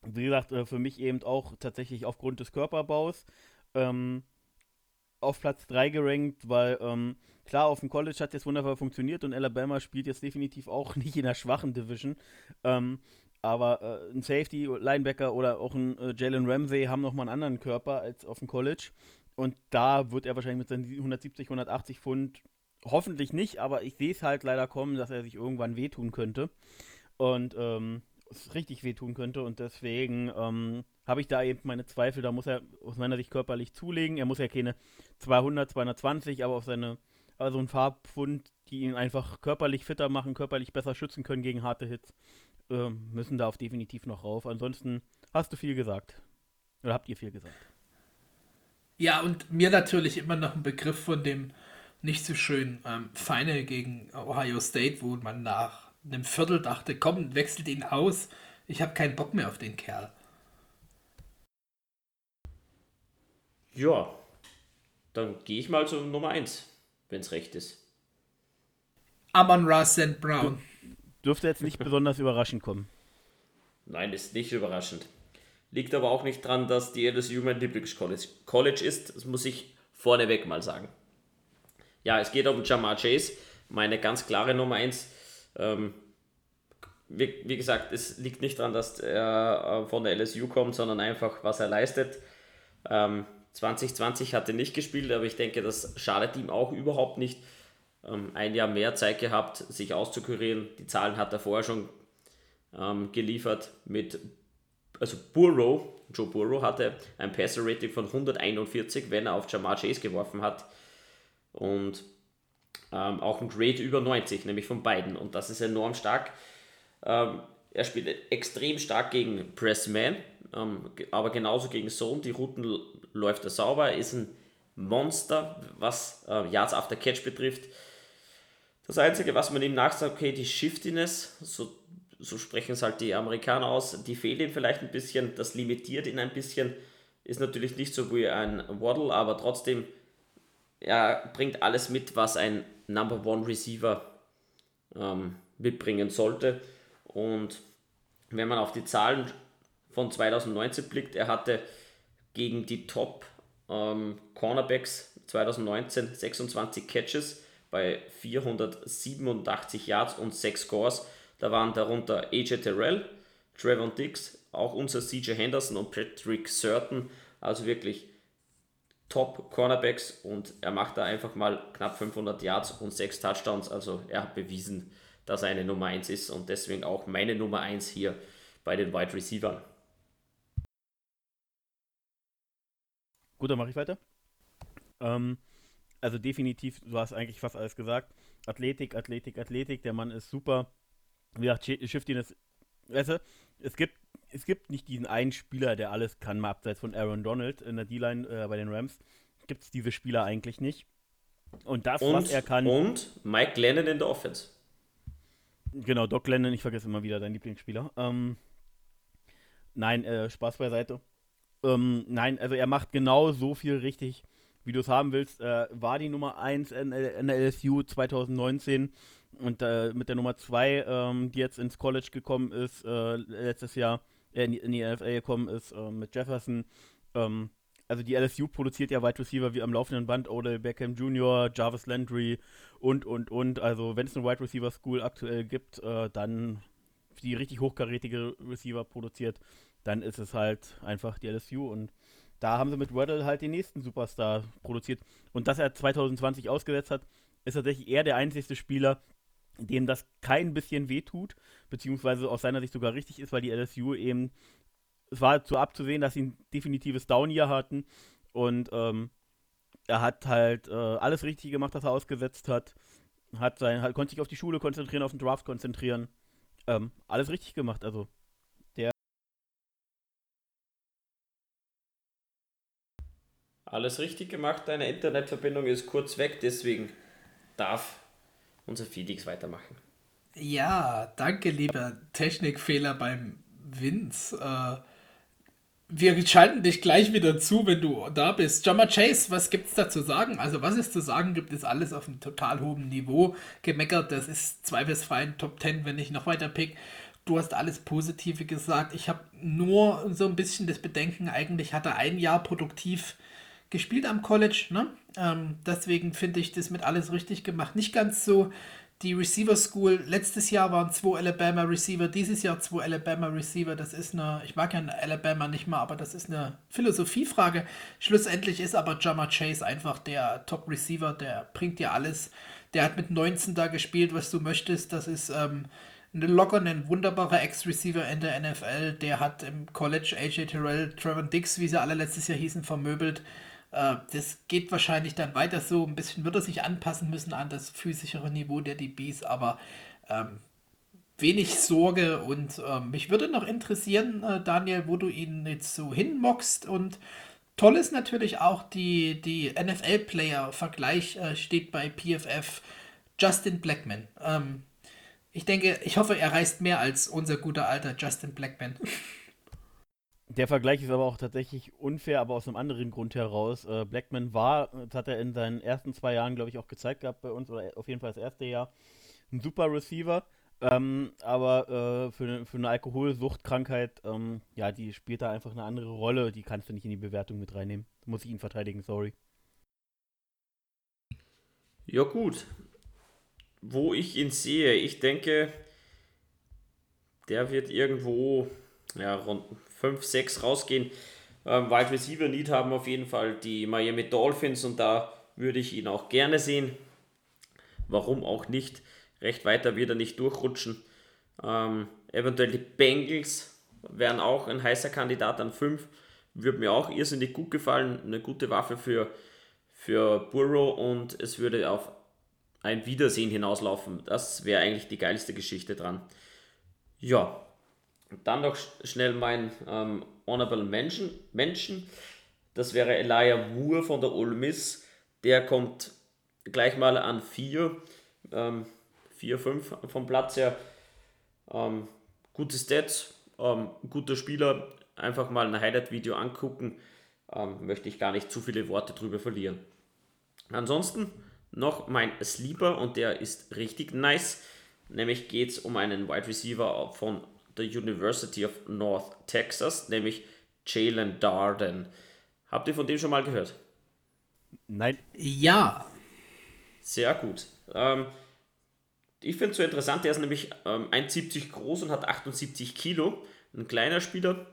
wie gesagt, äh, für mich eben auch tatsächlich aufgrund des Körperbaus ähm, auf Platz 3 gerankt, weil ähm, klar, auf dem College hat es wunderbar funktioniert und Alabama spielt jetzt definitiv auch nicht in der schwachen Division. Ähm, aber äh, ein Safety, Linebacker oder auch ein äh, Jalen Ramsey haben nochmal einen anderen Körper als auf dem College. Und da wird er wahrscheinlich mit seinen 170, 180 Pfund hoffentlich nicht, aber ich sehe es halt leider kommen, dass er sich irgendwann wehtun könnte. Und ähm, es richtig wehtun könnte. Und deswegen ähm, habe ich da eben meine Zweifel. Da muss er aus meiner Sicht körperlich zulegen. Er muss ja keine 200, 220, aber auf seine, also ein Farbpfund, die ihn einfach körperlich fitter machen, körperlich besser schützen können gegen harte Hits, äh, müssen da auf definitiv noch rauf. Ansonsten hast du viel gesagt. Oder habt ihr viel gesagt? Ja, und mir natürlich immer noch ein Begriff von dem nicht so schön ähm, Final gegen Ohio State, wo man nach einem Viertel dachte, komm, wechselt ihn aus. Ich habe keinen Bock mehr auf den Kerl. Ja, dann gehe ich mal zur Nummer 1, wenn es recht ist. Amon Ross St. Brown. Dürfte jetzt nicht besonders überraschend kommen. Nein, ist nicht überraschend. Liegt aber auch nicht dran, dass die LSU mein Lieblingscollege ist. Das muss ich vorneweg mal sagen. Ja, es geht um Jamar Chase, meine ganz klare Nummer 1. Ähm, wie, wie, gesagt, es liegt nicht daran, dass er äh, von der LSU kommt, sondern einfach, was er leistet. Ähm, 2020 hat er nicht gespielt, aber ich denke, das schadet ihm auch überhaupt nicht. Ähm, ein Jahr mehr Zeit gehabt, sich auszukurieren. Die Zahlen hat er vorher schon ähm, geliefert mit, also Burrow, Joe Burrow hatte ein Passer Rating von 141, wenn er auf Jamar Chase geworfen hat. Und ähm, auch ein Grade über 90, nämlich von beiden. Und das ist enorm stark. Ähm, er spielt extrem stark gegen Pressman, ähm, aber genauso gegen Zone. Die Routen läuft er sauber, er ist ein Monster, was äh, Yards after Catch betrifft. Das Einzige, was man ihm nachsagt, okay, die Shiftiness, so, so sprechen es halt die Amerikaner aus, die fehlt ihm vielleicht ein bisschen, das limitiert ihn ein bisschen. Ist natürlich nicht so wie ein Waddle, aber trotzdem, er bringt alles mit, was ein Number One Receiver ähm, mitbringen sollte. Und wenn man auf die Zahlen von 2019 blickt, er hatte gegen die Top ähm, Cornerbacks 2019 26 Catches bei 487 Yards und 6 Scores. Da waren darunter AJ Terrell, Trevor Dix, auch unser CJ Henderson und Patrick Surton. Also wirklich Top Cornerbacks und er macht da einfach mal knapp 500 Yards und 6 Touchdowns. Also er hat bewiesen, dass er eine Nummer 1 ist und deswegen auch meine Nummer 1 hier bei den Wide Receivers. Gut, dann mache ich weiter. Ähm, also definitiv, du hast eigentlich fast alles gesagt. Athletik, Athletik, Athletik, der Mann ist super. Wie gesagt, Shiftiness, weißt du, es gibt, es gibt nicht diesen einen Spieler, der alles kann, mal abseits von Aaron Donald in der D-Line äh, bei den Rams. Gibt es diese Spieler eigentlich nicht. Und das, und, was er kann. Und Mike Glennon in der Offense. Genau, Doc Glennon, ich vergesse immer wieder dein Lieblingsspieler. Ähm, nein, äh, Spaß beiseite. Ähm, nein, also er macht genau so viel richtig, wie du es haben willst. Äh, war die Nummer 1 in, in der LSU 2019 und äh, mit der Nummer 2, ähm, die jetzt ins College gekommen ist, äh, letztes Jahr äh, in, in, die NFL gekommen ist, äh, mit Jefferson. Ähm, also die LSU produziert ja Wide Receiver wie am laufenden Band, Odell Beckham Jr., Jarvis Landry und, und, und. Also wenn es eine Wide Receiver School aktuell gibt, äh, dann die richtig hochkarätige Receiver produziert, dann ist es halt einfach die LSU und da haben sie mit Waddle halt den nächsten Superstar produziert. Und dass er 2020 ausgesetzt hat, ist tatsächlich er der einzige Spieler, dem das kein bisschen wehtut, beziehungsweise aus seiner Sicht sogar richtig ist, weil die LSU eben, es war zu abzusehen, dass sie ein definitives Down-Year hatten. Und ähm, er hat halt äh, alles richtig gemacht, was er ausgesetzt hat, hat sein, halt, konnte sich auf die Schule konzentrieren, auf den Draft konzentrieren, ähm, alles richtig gemacht, also Alles richtig gemacht, deine Internetverbindung ist kurz weg, deswegen darf unser Felix weitermachen. Ja, danke, lieber Technikfehler beim Vince. Äh, wir schalten dich gleich wieder zu, wenn du da bist. Jammer Chase, was gibt's da zu sagen? Also, was es zu sagen gibt, ist alles auf einem total hohen Niveau gemeckert. Das ist zweifelsfrei ein Top 10, wenn ich noch weiter pick. Du hast alles Positive gesagt. Ich habe nur so ein bisschen das Bedenken, eigentlich hat er ein Jahr produktiv gespielt am College. Ne? Ähm, deswegen finde ich das mit alles richtig gemacht. Nicht ganz so die Receiver School. Letztes Jahr waren zwei Alabama Receiver, dieses Jahr zwei Alabama Receiver. Das ist eine, ich mag ja Alabama nicht mal, aber das ist eine Philosophiefrage. Schlussendlich ist aber Jammer Chase einfach der Top Receiver, der bringt dir alles. Der hat mit 19 da gespielt, was du möchtest. Das ist ähm, locker, ein wunderbarer Ex-Receiver in der NFL. Der hat im College AJ Terrell, Trevor Dix, wie sie alle letztes Jahr hießen, vermöbelt. Äh, das geht wahrscheinlich dann weiter so. Ein bisschen wird er sich anpassen müssen an das physischere Niveau der DBs, aber ähm, wenig Sorge. Und äh, mich würde noch interessieren, äh, Daniel, wo du ihn jetzt so hinmockst. Und toll ist natürlich auch die, die NFL-Player-Vergleich äh, steht bei PFF Justin Blackman. Ähm, ich denke, ich hoffe, er reist mehr als unser guter alter Justin Blackman. Der Vergleich ist aber auch tatsächlich unfair, aber aus einem anderen Grund heraus. Äh, Blackman war, das hat er in seinen ersten zwei Jahren, glaube ich, auch gezeigt gehabt bei uns, oder auf jeden Fall das erste Jahr, ein super Receiver. Ähm, aber äh, für, für eine Alkoholsuchtkrankheit, ähm, ja, die spielt da einfach eine andere Rolle. Die kannst du nicht in die Bewertung mit reinnehmen. Muss ich ihn verteidigen, sorry. Ja, gut. Wo ich ihn sehe, ich denke, der wird irgendwo ja, rund 5, 6 rausgehen. Ähm, Wide Receiver Need haben auf jeden Fall die Miami Dolphins und da würde ich ihn auch gerne sehen. warum auch nicht. Recht weiter wird er nicht durchrutschen. Ähm, eventuell die Bengals wären auch ein heißer Kandidat an 5. Würde mir auch irrsinnig gut gefallen. Eine gute Waffe für, für Burrow und es würde auf ein Wiedersehen hinauslaufen. Das wäre eigentlich die geilste Geschichte dran. Ja, dann noch schnell mein ähm, Honorable Mention, Mention. Das wäre Elijah Moore von der Ole Miss. Der kommt gleich mal an 4, 4, 5 vom Platz her. Ähm, gute Stats, ähm, guter Spieler. Einfach mal ein Highlight-Video angucken. Ähm, möchte ich gar nicht zu viele Worte drüber verlieren. Ansonsten noch mein Sleeper und der ist richtig nice. Nämlich geht es um einen Wide Receiver von der University of North Texas, nämlich Jalen Darden. Habt ihr von dem schon mal gehört? Nein. Ja. Sehr gut. Ähm, ich finde es so interessant, der ist nämlich ähm, 1,70 groß und hat 78 Kilo. Ein kleiner Spieler,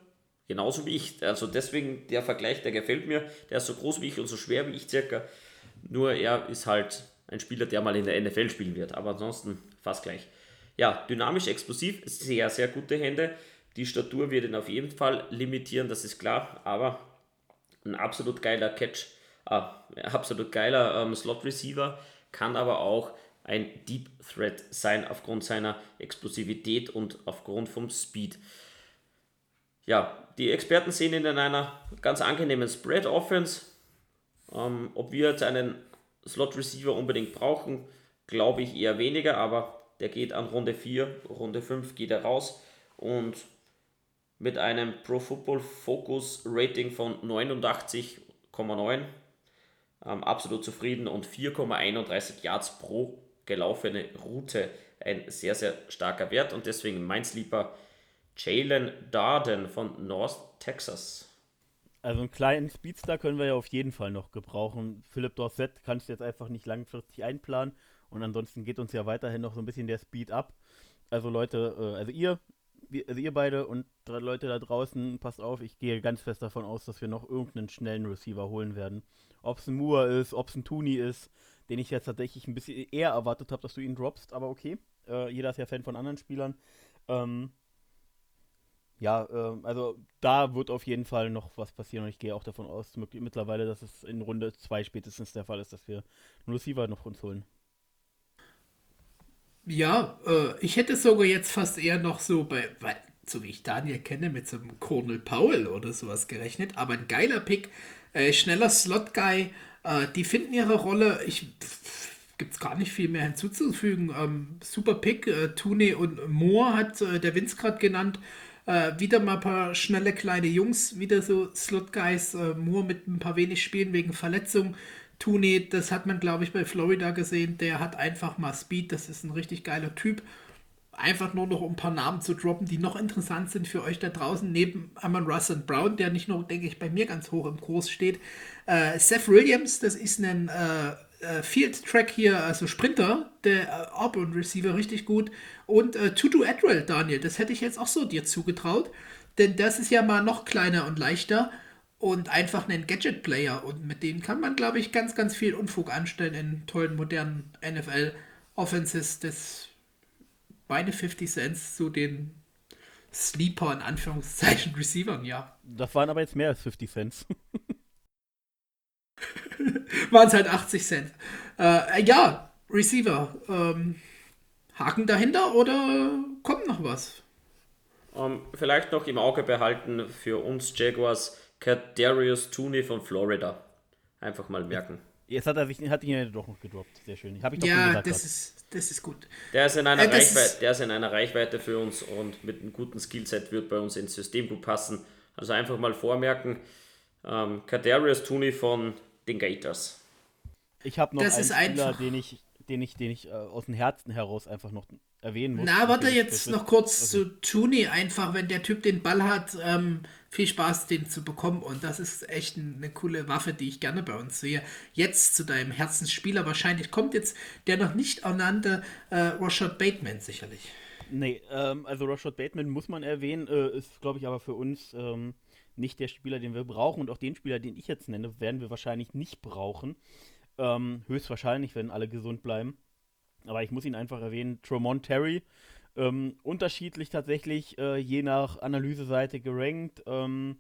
genauso wie ich. Also deswegen der Vergleich, der gefällt mir. Der ist so groß wie ich und so schwer wie ich circa. Nur er ist halt ein Spieler, der mal in der NFL spielen wird. Aber ansonsten fast gleich. Ja, dynamisch, explosiv, sehr, sehr gute Hände. Die Statur wird ihn auf jeden Fall limitieren, das ist klar. Aber ein absolut geiler Catch, ah, absolut geiler ähm, Slot Receiver, kann aber auch ein Deep Threat sein aufgrund seiner Explosivität und aufgrund vom Speed. Ja, die Experten sehen ihn in einer ganz angenehmen Spread Offense. Ähm, ob wir jetzt einen Slot Receiver unbedingt brauchen, glaube ich eher weniger, aber der geht an Runde 4, Runde 5 geht er raus und mit einem Pro Football Focus Rating von 89,9 ähm, absolut zufrieden und 4,31 Yards pro gelaufene Route. Ein sehr, sehr starker Wert und deswegen mein Sleeper Jalen Darden von North Texas. Also einen kleinen Speedstar können wir ja auf jeden Fall noch gebrauchen. Philipp Dorset kannst du jetzt einfach nicht langfristig einplanen und ansonsten geht uns ja weiterhin noch so ein bisschen der Speed ab. Also Leute, äh, also ihr, also ihr beide und drei Leute da draußen, passt auf, ich gehe ganz fest davon aus, dass wir noch irgendeinen schnellen Receiver holen werden. Ob es ein Moore ist, ob es ein Tooney ist, den ich jetzt tatsächlich ein bisschen eher erwartet habe, dass du ihn droppst, aber okay. Äh, jeder ist ja Fan von anderen Spielern. Ähm, ja, äh, also da wird auf jeden Fall noch was passieren und ich gehe auch davon aus, mittlerweile, dass es in Runde 2 spätestens der Fall ist, dass wir einen Receiver noch uns holen. Ja, äh, ich hätte sogar jetzt fast eher noch so bei, weil, so wie ich Daniel kenne, mit so einem Colonel Powell oder sowas gerechnet, aber ein geiler Pick, äh, schneller Slot-Guy, äh, die finden ihre Rolle. Ich gibt es gar nicht viel mehr hinzuzufügen. Ähm, super Pick, äh, Tune und Moore hat äh, der Vince gerade genannt. Äh, wieder mal ein paar schnelle kleine Jungs, wieder so Slot-Guys. Äh, Moore mit ein paar wenig Spielen wegen Verletzung. Tune, das hat man, glaube ich, bei Florida gesehen. Der hat einfach mal Speed. Das ist ein richtig geiler Typ einfach nur noch um ein paar Namen zu droppen, die noch interessant sind für euch da draußen, neben Amon Russell Brown, der nicht nur, denke ich, bei mir ganz hoch im Kurs steht. Äh, Seth Williams, das ist ein äh, äh Field Track hier, also Sprinter, der äh, Auburn Receiver, richtig gut. Und äh, Tutu Adwell, Daniel, das hätte ich jetzt auch so dir zugetraut, denn das ist ja mal noch kleiner und leichter und einfach ein Gadget-Player und mit dem kann man, glaube ich, ganz, ganz viel Unfug anstellen in tollen, modernen NFL-Offenses. Das beide 50 Cents zu den Sleeper in Anführungszeichen Receivern, ja. Das waren aber jetzt mehr als 50 Cent. waren es halt 80 Cent. Äh, ja, Receiver. Ähm, Haken dahinter oder kommt noch was? Um, ähm, vielleicht noch im Auge behalten für uns Jaguars Darius Tooney von Florida. Einfach mal merken. Jetzt hat er sich, hat ihn ja doch noch gedroppt. Sehr schön. Ich doch ja, das ist, das ist gut. Der ist, in einer äh, Reichweite, der ist in einer Reichweite für uns und mit einem guten Skillset wird bei uns ins System gut passen. Also einfach mal vormerken. Ähm, Kadarius Tooney von den Gators. Ich habe noch das einen Spieler, den ich, den ich, den ich äh, aus dem Herzen heraus einfach noch erwähnen muss. Na, warte jetzt noch kurz also. zu Tooney einfach, wenn der Typ den Ball hat, ähm, viel Spaß, den zu bekommen. Und das ist echt eine coole Waffe, die ich gerne bei uns sehe. Jetzt zu deinem Herzensspieler. Wahrscheinlich kommt jetzt der noch nicht ernannte äh, Rashad Bateman sicherlich. Nee, ähm, also Rashad Bateman muss man erwähnen, äh, ist, glaube ich, aber für uns ähm, nicht der Spieler, den wir brauchen. Und auch den Spieler, den ich jetzt nenne, werden wir wahrscheinlich nicht brauchen. Ähm, höchstwahrscheinlich, wenn alle gesund bleiben. Aber ich muss ihn einfach erwähnen, Tremont Terry, ähm, unterschiedlich tatsächlich, äh, je nach Analyseseite gerankt. Ähm,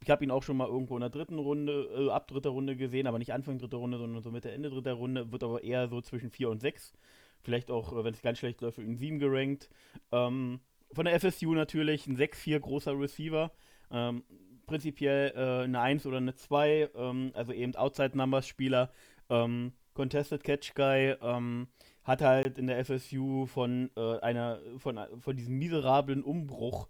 ich habe ihn auch schon mal irgendwo in der dritten Runde, äh, ab dritter Runde gesehen, aber nicht Anfang dritter Runde, sondern so Mitte, Ende dritter Runde, wird aber eher so zwischen 4 und 6. Vielleicht auch, äh, wenn es ganz schlecht läuft, in 7 gerankt. Ähm, von der FSU natürlich ein 6-4 großer Receiver. Ähm, prinzipiell äh, eine 1 oder eine 2, ähm, also eben Outside-Numbers-Spieler. Ähm, Contested Catch Guy ähm, hat halt in der FSU von äh, einer von, von diesem miserablen Umbruch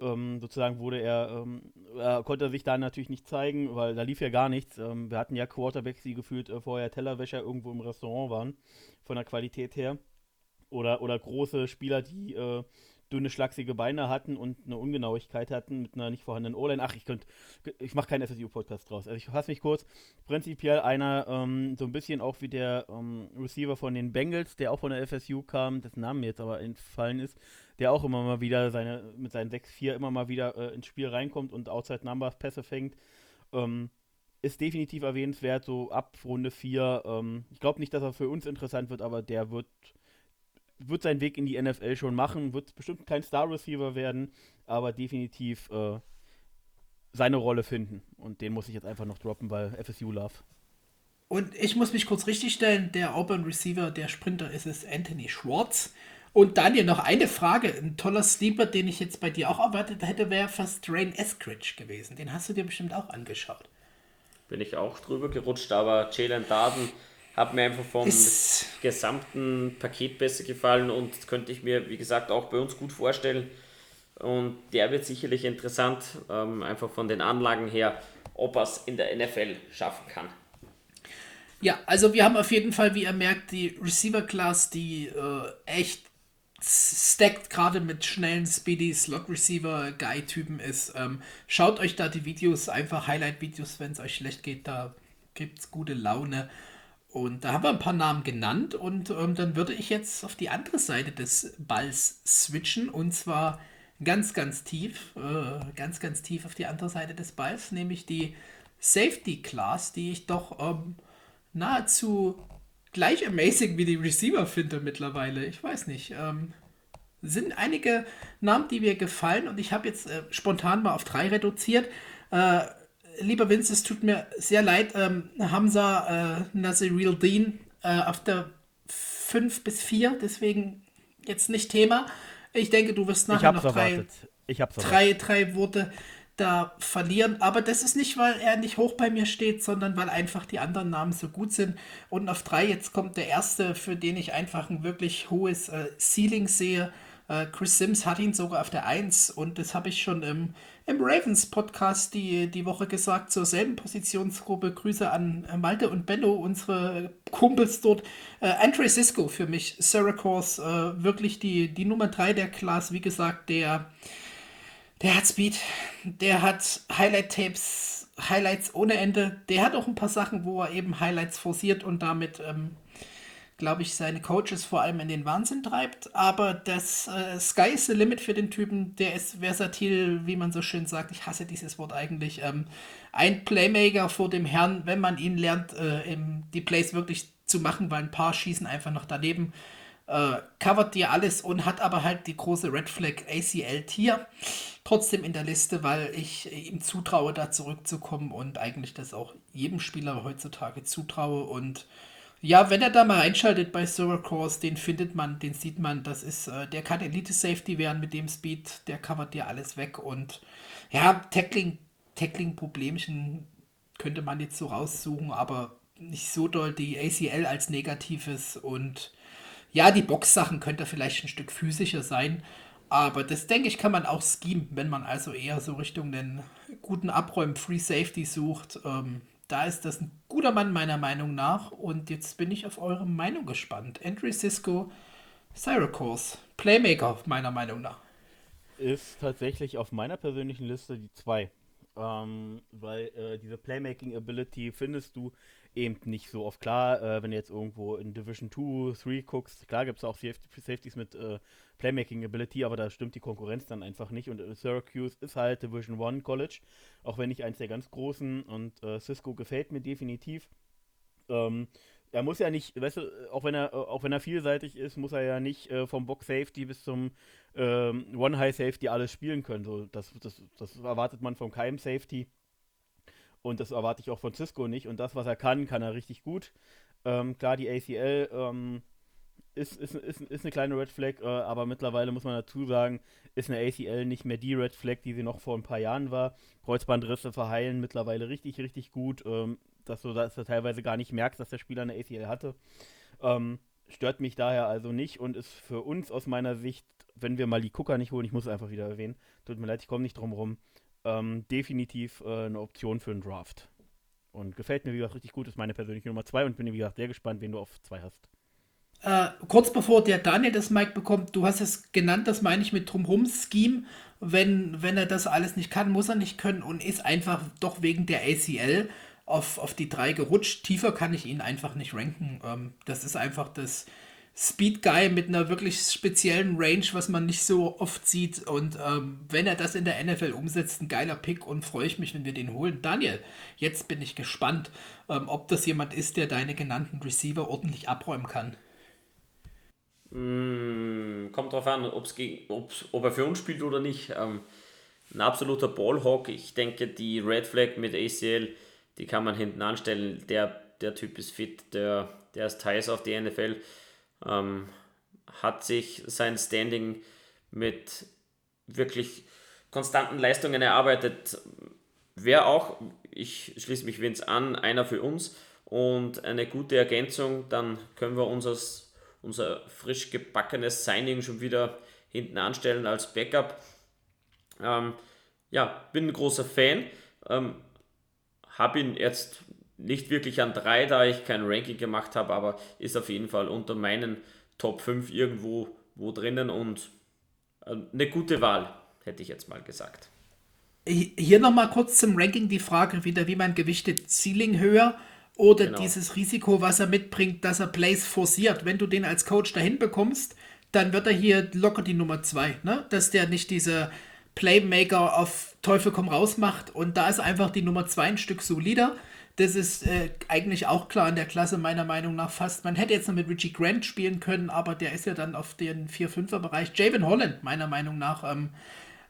ähm, sozusagen wurde er, ähm, er konnte sich da natürlich nicht zeigen, weil da lief ja gar nichts. Ähm, wir hatten ja Quarterbacks, die gefühlt äh, vorher Tellerwäscher irgendwo im Restaurant waren, von der Qualität her. Oder, oder große Spieler, die äh, dünne, schlachsige Beine hatten und eine Ungenauigkeit hatten mit einer nicht vorhandenen O-Line. Ach, ich könnte, ich mache keinen SSU-Podcast draus. Also ich fasse mich kurz. Prinzipiell einer, ähm, so ein bisschen auch wie der ähm, Receiver von den Bengals, der auch von der FSU kam, dessen Namen mir jetzt aber entfallen ist, der auch immer mal wieder seine, mit seinen 6-4 immer mal wieder äh, ins Spiel reinkommt und Outside Numbers Pässe fängt. Ähm, ist definitiv erwähnenswert, so ab Runde 4. Ähm, ich glaube nicht, dass er für uns interessant wird, aber der wird wird seinen Weg in die NFL schon machen, wird bestimmt kein Star-Receiver werden, aber definitiv äh, seine Rolle finden. Und den muss ich jetzt einfach noch droppen, weil FSU Love. Und ich muss mich kurz richtigstellen, der Auburn Receiver, der Sprinter ist es Anthony Schwartz. Und Daniel, noch eine Frage. Ein toller Sleeper, den ich jetzt bei dir auch erwartet hätte, wäre fast Drain Eskridge gewesen. Den hast du dir bestimmt auch angeschaut. Bin ich auch drüber gerutscht, aber Jalen Darden hat mir einfach vom ist gesamten Paket besser gefallen und könnte ich mir, wie gesagt, auch bei uns gut vorstellen. Und der wird sicherlich interessant, ähm, einfach von den Anlagen her, ob er es in der NFL schaffen kann. Ja, also wir haben auf jeden Fall, wie ihr merkt, die Receiver-Class, die äh, echt stacked gerade mit schnellen Speedy Slot Receiver Guy Typen ist. Ähm, schaut euch da die Videos, einfach Highlight Videos, wenn es euch schlecht geht, da gibt es gute Laune. Und da haben wir ein paar Namen genannt und ähm, dann würde ich jetzt auf die andere Seite des Balls switchen und zwar ganz, ganz tief, äh, ganz, ganz tief auf die andere Seite des Balls, nämlich die Safety Class, die ich doch ähm, nahezu gleich amazing wie die Receiver finde mittlerweile. Ich weiß nicht. Ähm, sind einige Namen, die mir gefallen und ich habe jetzt äh, spontan mal auf drei reduziert. Äh, lieber Vince, es tut mir sehr leid, ähm, Hamza äh, Nasiril Dean äh, auf der 5 bis 4, deswegen jetzt nicht Thema. Ich denke, du wirst nachher noch drei, drei, drei Worte da verlieren. Aber das ist nicht, weil er nicht hoch bei mir steht, sondern weil einfach die anderen Namen so gut sind. Und auf drei, jetzt kommt der erste, für den ich einfach ein wirklich hohes äh, Ceiling sehe. Äh, Chris Sims hat ihn sogar auf der 1 und das habe ich schon im, im Ravens-Podcast die, die Woche gesagt, zur selben Positionsgruppe. Grüße an äh, Malte und Benno, unsere Kumpels dort. Äh, Andre Sisko für mich, Syracuse, äh, wirklich die, die Nummer 3 der Class, wie gesagt, der, der hat Speed, der hat Highlight-Tapes, Highlights ohne Ende. Der hat auch ein paar Sachen, wo er eben Highlights forciert und damit ähm, glaube ich, seine Coaches vor allem in den Wahnsinn treibt. Aber das äh, Sky is the limit für den Typen. Der ist versatil, wie man so schön sagt. Ich hasse dieses Wort eigentlich. Ähm, ein Playmaker vor dem Herrn, wenn man ihn lernt, äh, im, die Plays wirklich zu machen, weil ein paar schießen einfach noch daneben. Äh, covert dir alles und hat aber halt die große Red Flag ACL Tier trotzdem in der Liste, weil ich ihm zutraue, da zurückzukommen und eigentlich das auch jedem Spieler heutzutage zutraue und ja, wenn er da mal reinschaltet bei Syracuse, den findet man, den sieht man, das ist, äh, der kann Elite Safety werden mit dem Speed, der covert dir alles weg und ja, Tackling, Tackling-Problemchen könnte man jetzt so raussuchen, aber nicht so doll. Die ACL als Negatives und ja, die Box-Sachen könnte vielleicht ein Stück physischer sein, aber das denke ich, kann man auch schemen, wenn man also eher so Richtung den guten Abräumen Free Safety sucht. Ähm, da ist das ein guter Mann meiner Meinung nach. Und jetzt bin ich auf eure Meinung gespannt. Andrew Cisco, Syracuse, Playmaker meiner Meinung nach. Ist tatsächlich auf meiner persönlichen Liste die 2. Ähm, weil äh, diese Playmaking Ability findest du eben nicht so oft. Klar, äh, wenn du jetzt irgendwo in Division 2, 3 guckst, klar gibt es auch Safeties mit äh, Playmaking Ability, aber da stimmt die Konkurrenz dann einfach nicht. Und äh, Syracuse ist halt Division 1 College, auch wenn nicht eins der ganz großen. Und äh, Cisco gefällt mir definitiv. Ähm, er muss ja nicht, weißt du, auch wenn er, auch wenn er vielseitig ist, muss er ja nicht äh, vom Box Safety bis zum ähm, One High Safety alles spielen können. So, das, das, das erwartet man vom Keim Safety. Und das erwarte ich auch von Cisco nicht. Und das, was er kann, kann er richtig gut. Ähm, klar, die ACL ähm, ist, ist, ist, ist eine kleine Red Flag, äh, aber mittlerweile muss man dazu sagen, ist eine ACL nicht mehr die Red Flag, die sie noch vor ein paar Jahren war. Kreuzbandrisse verheilen mittlerweile richtig, richtig gut, ähm, dass, du, dass du teilweise gar nicht merkst, dass der Spieler eine ACL hatte. Ähm, stört mich daher also nicht und ist für uns aus meiner Sicht, wenn wir mal die Gucker nicht holen, ich muss es einfach wieder erwähnen, tut mir leid, ich komme nicht drum rum, ähm, definitiv äh, eine Option für einen Draft. Und gefällt mir, wie gesagt, richtig gut, ist meine persönliche Nummer 2 und bin, wie gesagt, sehr gespannt, wen du auf 2 hast. Äh, kurz bevor der Daniel das Mic bekommt, du hast es genannt, das meine ich mit Drumherum-Scheme. Wenn, wenn er das alles nicht kann, muss er nicht können und ist einfach doch wegen der ACL auf, auf die 3 gerutscht. Tiefer kann ich ihn einfach nicht ranken. Ähm, das ist einfach das Speed Guy mit einer wirklich speziellen Range, was man nicht so oft sieht. Und ähm, wenn er das in der NFL umsetzt, ein geiler Pick und freue ich mich, wenn wir den holen. Daniel, jetzt bin ich gespannt, ähm, ob das jemand ist, der deine genannten Receiver ordentlich abräumen kann. Mm, kommt drauf an, ob's ob's, ob er für uns spielt oder nicht. Ähm, ein absoluter Ballhawk. Ich denke, die Red Flag mit ACL, die kann man hinten anstellen. Der, der Typ ist fit, der, der ist heiß auf die NFL. Ähm, hat sich sein Standing mit wirklich konstanten Leistungen erarbeitet. Wäre auch, ich schließe mich Vince an, einer für uns und eine gute Ergänzung, dann können wir unser unser frisch gebackenes Signing schon wieder hinten anstellen als Backup. Ähm, ja, bin ein großer Fan. Ähm, habe ihn jetzt nicht wirklich an drei, da ich kein Ranking gemacht habe, aber ist auf jeden Fall unter meinen Top 5 irgendwo wo drinnen und äh, eine gute Wahl, hätte ich jetzt mal gesagt. Hier nochmal kurz zum Ranking die Frage wieder, wie man gewichtet Ceiling höher oder genau. dieses Risiko, was er mitbringt, dass er Plays forciert. Wenn du den als Coach dahin bekommst, dann wird er hier locker die Nummer zwei, ne? Dass der nicht diese Playmaker auf Teufel komm raus macht und da ist einfach die Nummer zwei ein Stück solider. Das ist äh, eigentlich auch klar in der Klasse, meiner Meinung nach fast. Man hätte jetzt noch mit Richie Grant spielen können, aber der ist ja dann auf den 4-5er-Bereich. Javon Holland, meiner Meinung nach, ähm,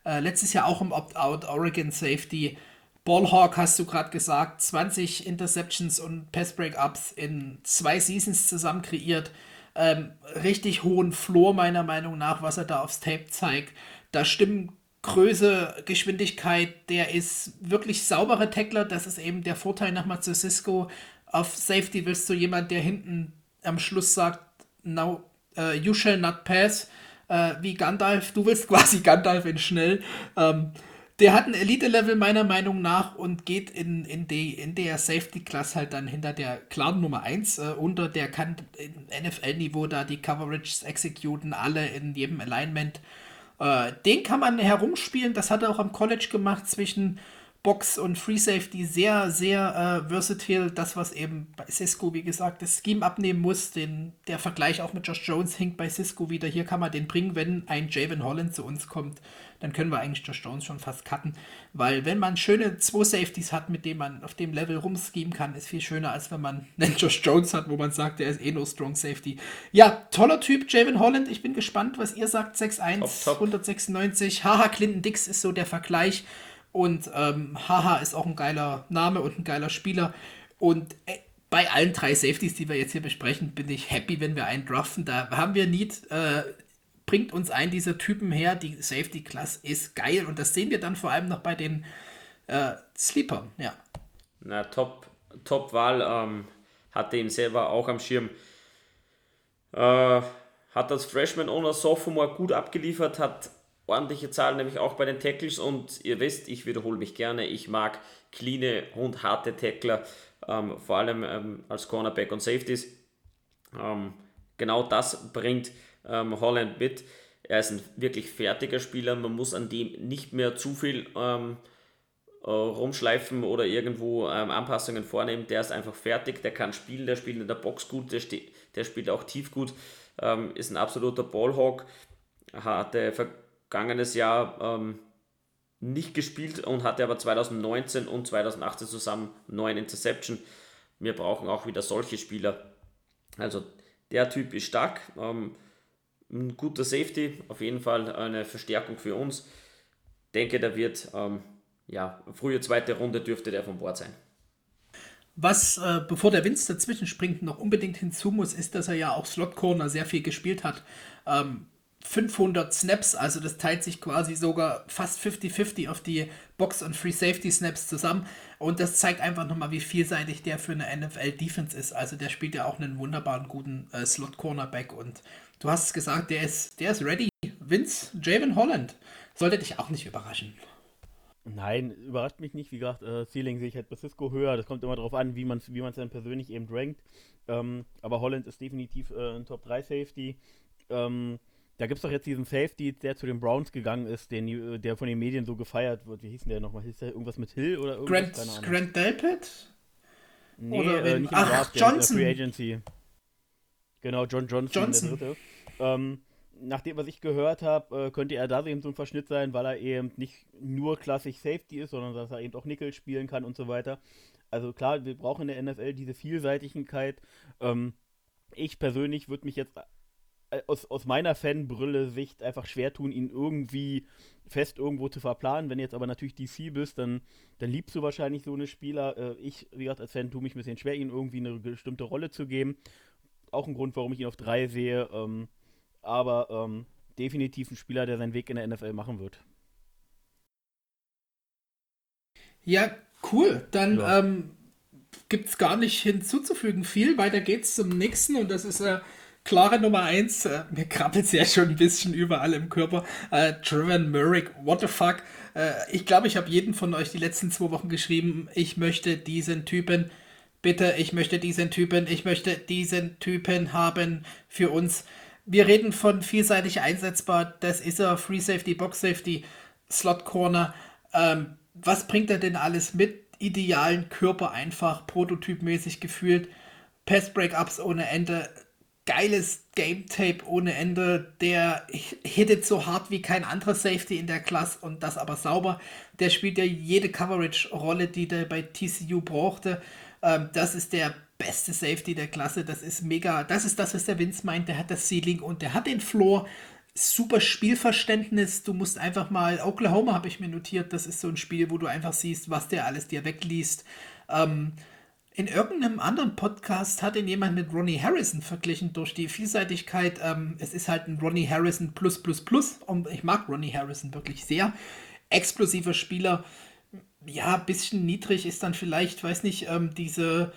äh, letztes Jahr auch im Opt-out Oregon Safety. Ballhawk hast du gerade gesagt, 20 Interceptions und Pass-Breakups in zwei Seasons zusammen kreiert. Ähm, richtig hohen Floor meiner Meinung nach, was er da aufs Tape zeigt. Da stimmen Größe, Geschwindigkeit, der ist wirklich sauberer Tackler. Das ist eben der Vorteil nach zu Cisco. Auf Safety willst du jemand, der hinten am Schluss sagt, no, uh, you shall not pass. Uh, wie Gandalf, du willst quasi Gandalf in schnell. Ähm, der hat ein Elite-Level meiner Meinung nach und geht in, in, die, in der Safety-Class halt dann hinter der klaren Nummer 1 äh, unter. Der kann NFL-Niveau da die Coverages exekuten, alle in jedem Alignment. Äh, den kann man herumspielen, das hat er auch am College gemacht zwischen Box und Free Safety sehr, sehr äh, versatile. Das, was eben bei Cisco, wie gesagt, das Scheme abnehmen muss. Den, der Vergleich auch mit Josh Jones hinkt bei Cisco wieder. Hier kann man den bringen, wenn ein Javon Holland zu uns kommt. Dann können wir eigentlich Josh Jones schon fast cutten. Weil wenn man schöne zwei Safeties hat, mit denen man auf dem Level rumschemen kann, ist viel schöner, als wenn man einen Josh Jones hat, wo man sagt, der ist eh nur Strong Safety. Ja, toller Typ, Javon Holland. Ich bin gespannt, was ihr sagt. 6'1, 196. Haha, Clinton Dix ist so der Vergleich. Und ähm, Haha ist auch ein geiler Name und ein geiler Spieler. Und äh, bei allen drei Safeties, die wir jetzt hier besprechen, bin ich happy, wenn wir einen draften. Da haben wir Need, äh, bringt uns ein dieser Typen her. Die Safety-Class ist geil. Und das sehen wir dann vor allem noch bei den äh, Sleepern, ja. Na, top, top Wahl. Ähm, hatte ihn selber auch am Schirm. Äh, hat das Freshman Owner Sophomore gut abgeliefert, hat ordentliche Zahlen, nämlich auch bei den Tackles. Und ihr wisst, ich wiederhole mich gerne, ich mag cleane und harte Tackler, ähm, vor allem ähm, als Cornerback und Safeties. Ähm, genau das bringt ähm, Holland mit. Er ist ein wirklich fertiger Spieler, man muss an dem nicht mehr zu viel ähm, äh, rumschleifen oder irgendwo ähm, Anpassungen vornehmen. Der ist einfach fertig, der kann spielen, der spielt in der Box gut, der, der spielt auch tief gut, ist ein absoluter Ballhawk, hatte vergangenes Jahr ähm, nicht gespielt und hatte aber 2019 und 2018 zusammen neun Interception. Wir brauchen auch wieder solche Spieler. Also der Typ ist stark, ähm, ein guter Safety, auf jeden Fall eine Verstärkung für uns. Denke, der wird, ähm, ja, frühe zweite Runde dürfte der von Bord sein. Was, äh, bevor der Vince dazwischen springt, noch unbedingt hinzu muss, ist, dass er ja auch Slot Corner sehr viel gespielt hat. Ähm, 500 Snaps, also das teilt sich quasi sogar fast 50-50 auf die Box- und Free Safety Snaps zusammen. Und das zeigt einfach nochmal, wie vielseitig der für eine NFL-Defense ist. Also der spielt ja auch einen wunderbaren, guten äh, Slot-Cornerback. Und du hast gesagt, der ist, der ist ready. Vince, Javon Holland. Sollte dich auch nicht überraschen. Nein, überrascht mich nicht. Wie gesagt, äh, Ceiling sehe ich halt bei Cisco höher. Das kommt immer darauf an, wie man es wie dann persönlich eben rankt. Ähm, aber Holland ist definitiv äh, ein Top 3 Safety. Ähm, da gibt es doch jetzt diesen Safety, der zu den Browns gegangen ist, den, der von den Medien so gefeiert wird. Wie hieß denn der nochmal? Hieß der irgendwas mit Hill oder irgendwas? Grant, Grant Delpit? Nee, oder äh, nicht Ach, Draft, Johnson. Der, Free Agency. Genau, John Johnson, Johnson. der Dritte. Ähm, nach dem, was ich gehört habe, äh, könnte er da eben so ein Verschnitt sein, weil er eben nicht nur klassisch Safety ist, sondern dass er eben auch Nickel spielen kann und so weiter. Also klar, wir brauchen in der NFL diese Vielseitigkeit. Ähm, ich persönlich würde mich jetzt äh, aus, aus meiner Fanbrille-Sicht einfach schwer tun, ihn irgendwie fest irgendwo zu verplanen. Wenn du jetzt aber natürlich DC bist, dann, dann liebst du wahrscheinlich so eine Spieler. Äh, ich, wie gesagt, als Fan tue mich ein bisschen schwer, ihm irgendwie eine bestimmte Rolle zu geben. Auch ein Grund, warum ich ihn auf drei sehe. Ähm, aber ähm, definitiv ein Spieler, der seinen Weg in der NFL machen wird. Ja, cool. Dann ja. ähm, gibt es gar nicht hinzuzufügen viel. Weiter geht's zum nächsten und das ist äh, klare Nummer 1, äh, mir krabbelt es ja schon ein bisschen überall im Körper. Äh, Trevor Murray, what the fuck? Äh, ich glaube, ich habe jeden von euch die letzten zwei Wochen geschrieben, ich möchte diesen Typen, bitte, ich möchte diesen Typen, ich möchte diesen Typen haben für uns. Wir reden von vielseitig einsetzbar, das ist er, Free Safety, Box Safety, Slot Corner. Ähm, was bringt er denn alles mit? Idealen Körper einfach, prototypmäßig gefühlt, Pass Breakups ohne Ende, geiles Game Tape ohne Ende. Der hittet so hart wie kein anderer Safety in der Klasse und das aber sauber. Der spielt ja jede Coverage-Rolle, die der bei TCU brauchte. Ähm, das ist der beste Safety der Klasse. Das ist mega. Das ist das, was der Vince meint. Der hat das Ceiling und der hat den Floor. Super Spielverständnis. Du musst einfach mal. Oklahoma habe ich mir notiert. Das ist so ein Spiel, wo du einfach siehst, was der alles dir wegliest. Ähm, in irgendeinem anderen Podcast hat ihn jemand mit Ronnie Harrison verglichen durch die Vielseitigkeit. Ähm, es ist halt ein Ronnie Harrison plus plus plus. Und ich mag Ronnie Harrison wirklich sehr. Explosiver Spieler. Ja, bisschen niedrig ist dann vielleicht, weiß nicht, ähm, diese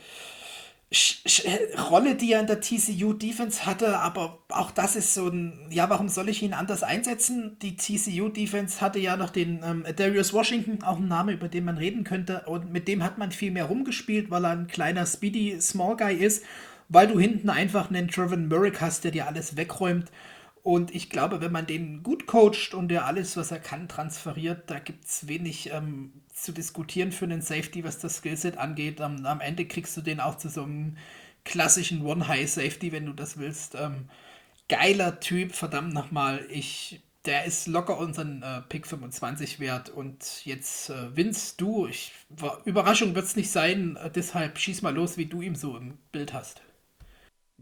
Rolle, die er in der TCU Defense hatte, aber auch das ist so ein, ja, warum soll ich ihn anders einsetzen? Die TCU Defense hatte ja noch den ähm, Darius Washington, auch ein Name, über den man reden könnte, und mit dem hat man viel mehr rumgespielt, weil er ein kleiner Speedy Small Guy ist, weil du hinten einfach einen Trevor Murray hast, der dir alles wegräumt. Und ich glaube, wenn man den gut coacht und der alles, was er kann, transferiert, da gibt es wenig ähm, zu diskutieren für einen Safety, was das Skillset angeht. Am, am Ende kriegst du den auch zu so einem klassischen One-High-Safety, wenn du das willst. Ähm, geiler Typ, verdammt nochmal. Ich, der ist locker unseren äh, Pick 25 wert. Und jetzt, äh, Vince, du, ich, Überraschung wird es nicht sein, äh, deshalb schieß mal los, wie du ihm so im Bild hast.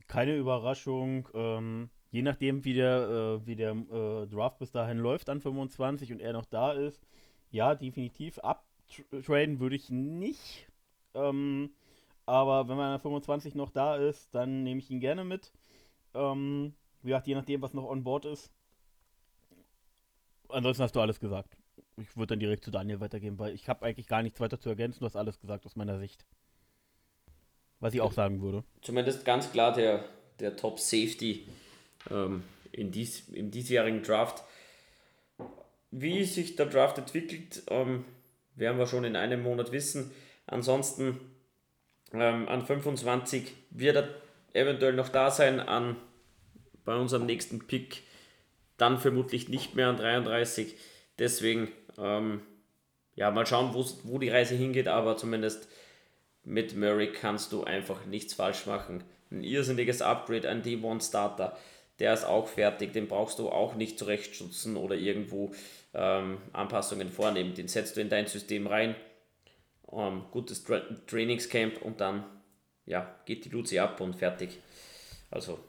Keine Überraschung. Ähm, je nachdem, wie der, äh, wie der äh, Draft bis dahin läuft an 25 und er noch da ist, ja, definitiv. Ab traden würde ich nicht. Ähm, aber wenn man 25 noch da ist, dann nehme ich ihn gerne mit. Ähm, wie gesagt, je nachdem, was noch on board ist. Ansonsten hast du alles gesagt. Ich würde dann direkt zu Daniel weitergeben, weil ich habe eigentlich gar nichts weiter zu ergänzen. Du hast alles gesagt aus meiner Sicht. Was ich auch sagen würde. Zumindest ganz klar der, der Top Safety ähm, in dies, im diesjährigen Draft. Wie sich der Draft entwickelt, ähm, werden wir schon in einem Monat wissen. Ansonsten ähm, an 25 wird er eventuell noch da sein, an bei unserem nächsten Pick dann vermutlich nicht mehr an 33. Deswegen, ähm, ja, mal schauen, wo die Reise hingeht, aber zumindest mit Murray kannst du einfach nichts falsch machen. Ein irrsinniges Upgrade, ein D1-Starter, der ist auch fertig, den brauchst du auch nicht zurechtstutzen oder irgendwo ähm, Anpassungen vornehmen. Den setzt du in dein System rein, ähm, gutes Tra Trainingscamp und dann ja, geht die Luzi ab und fertig. Also,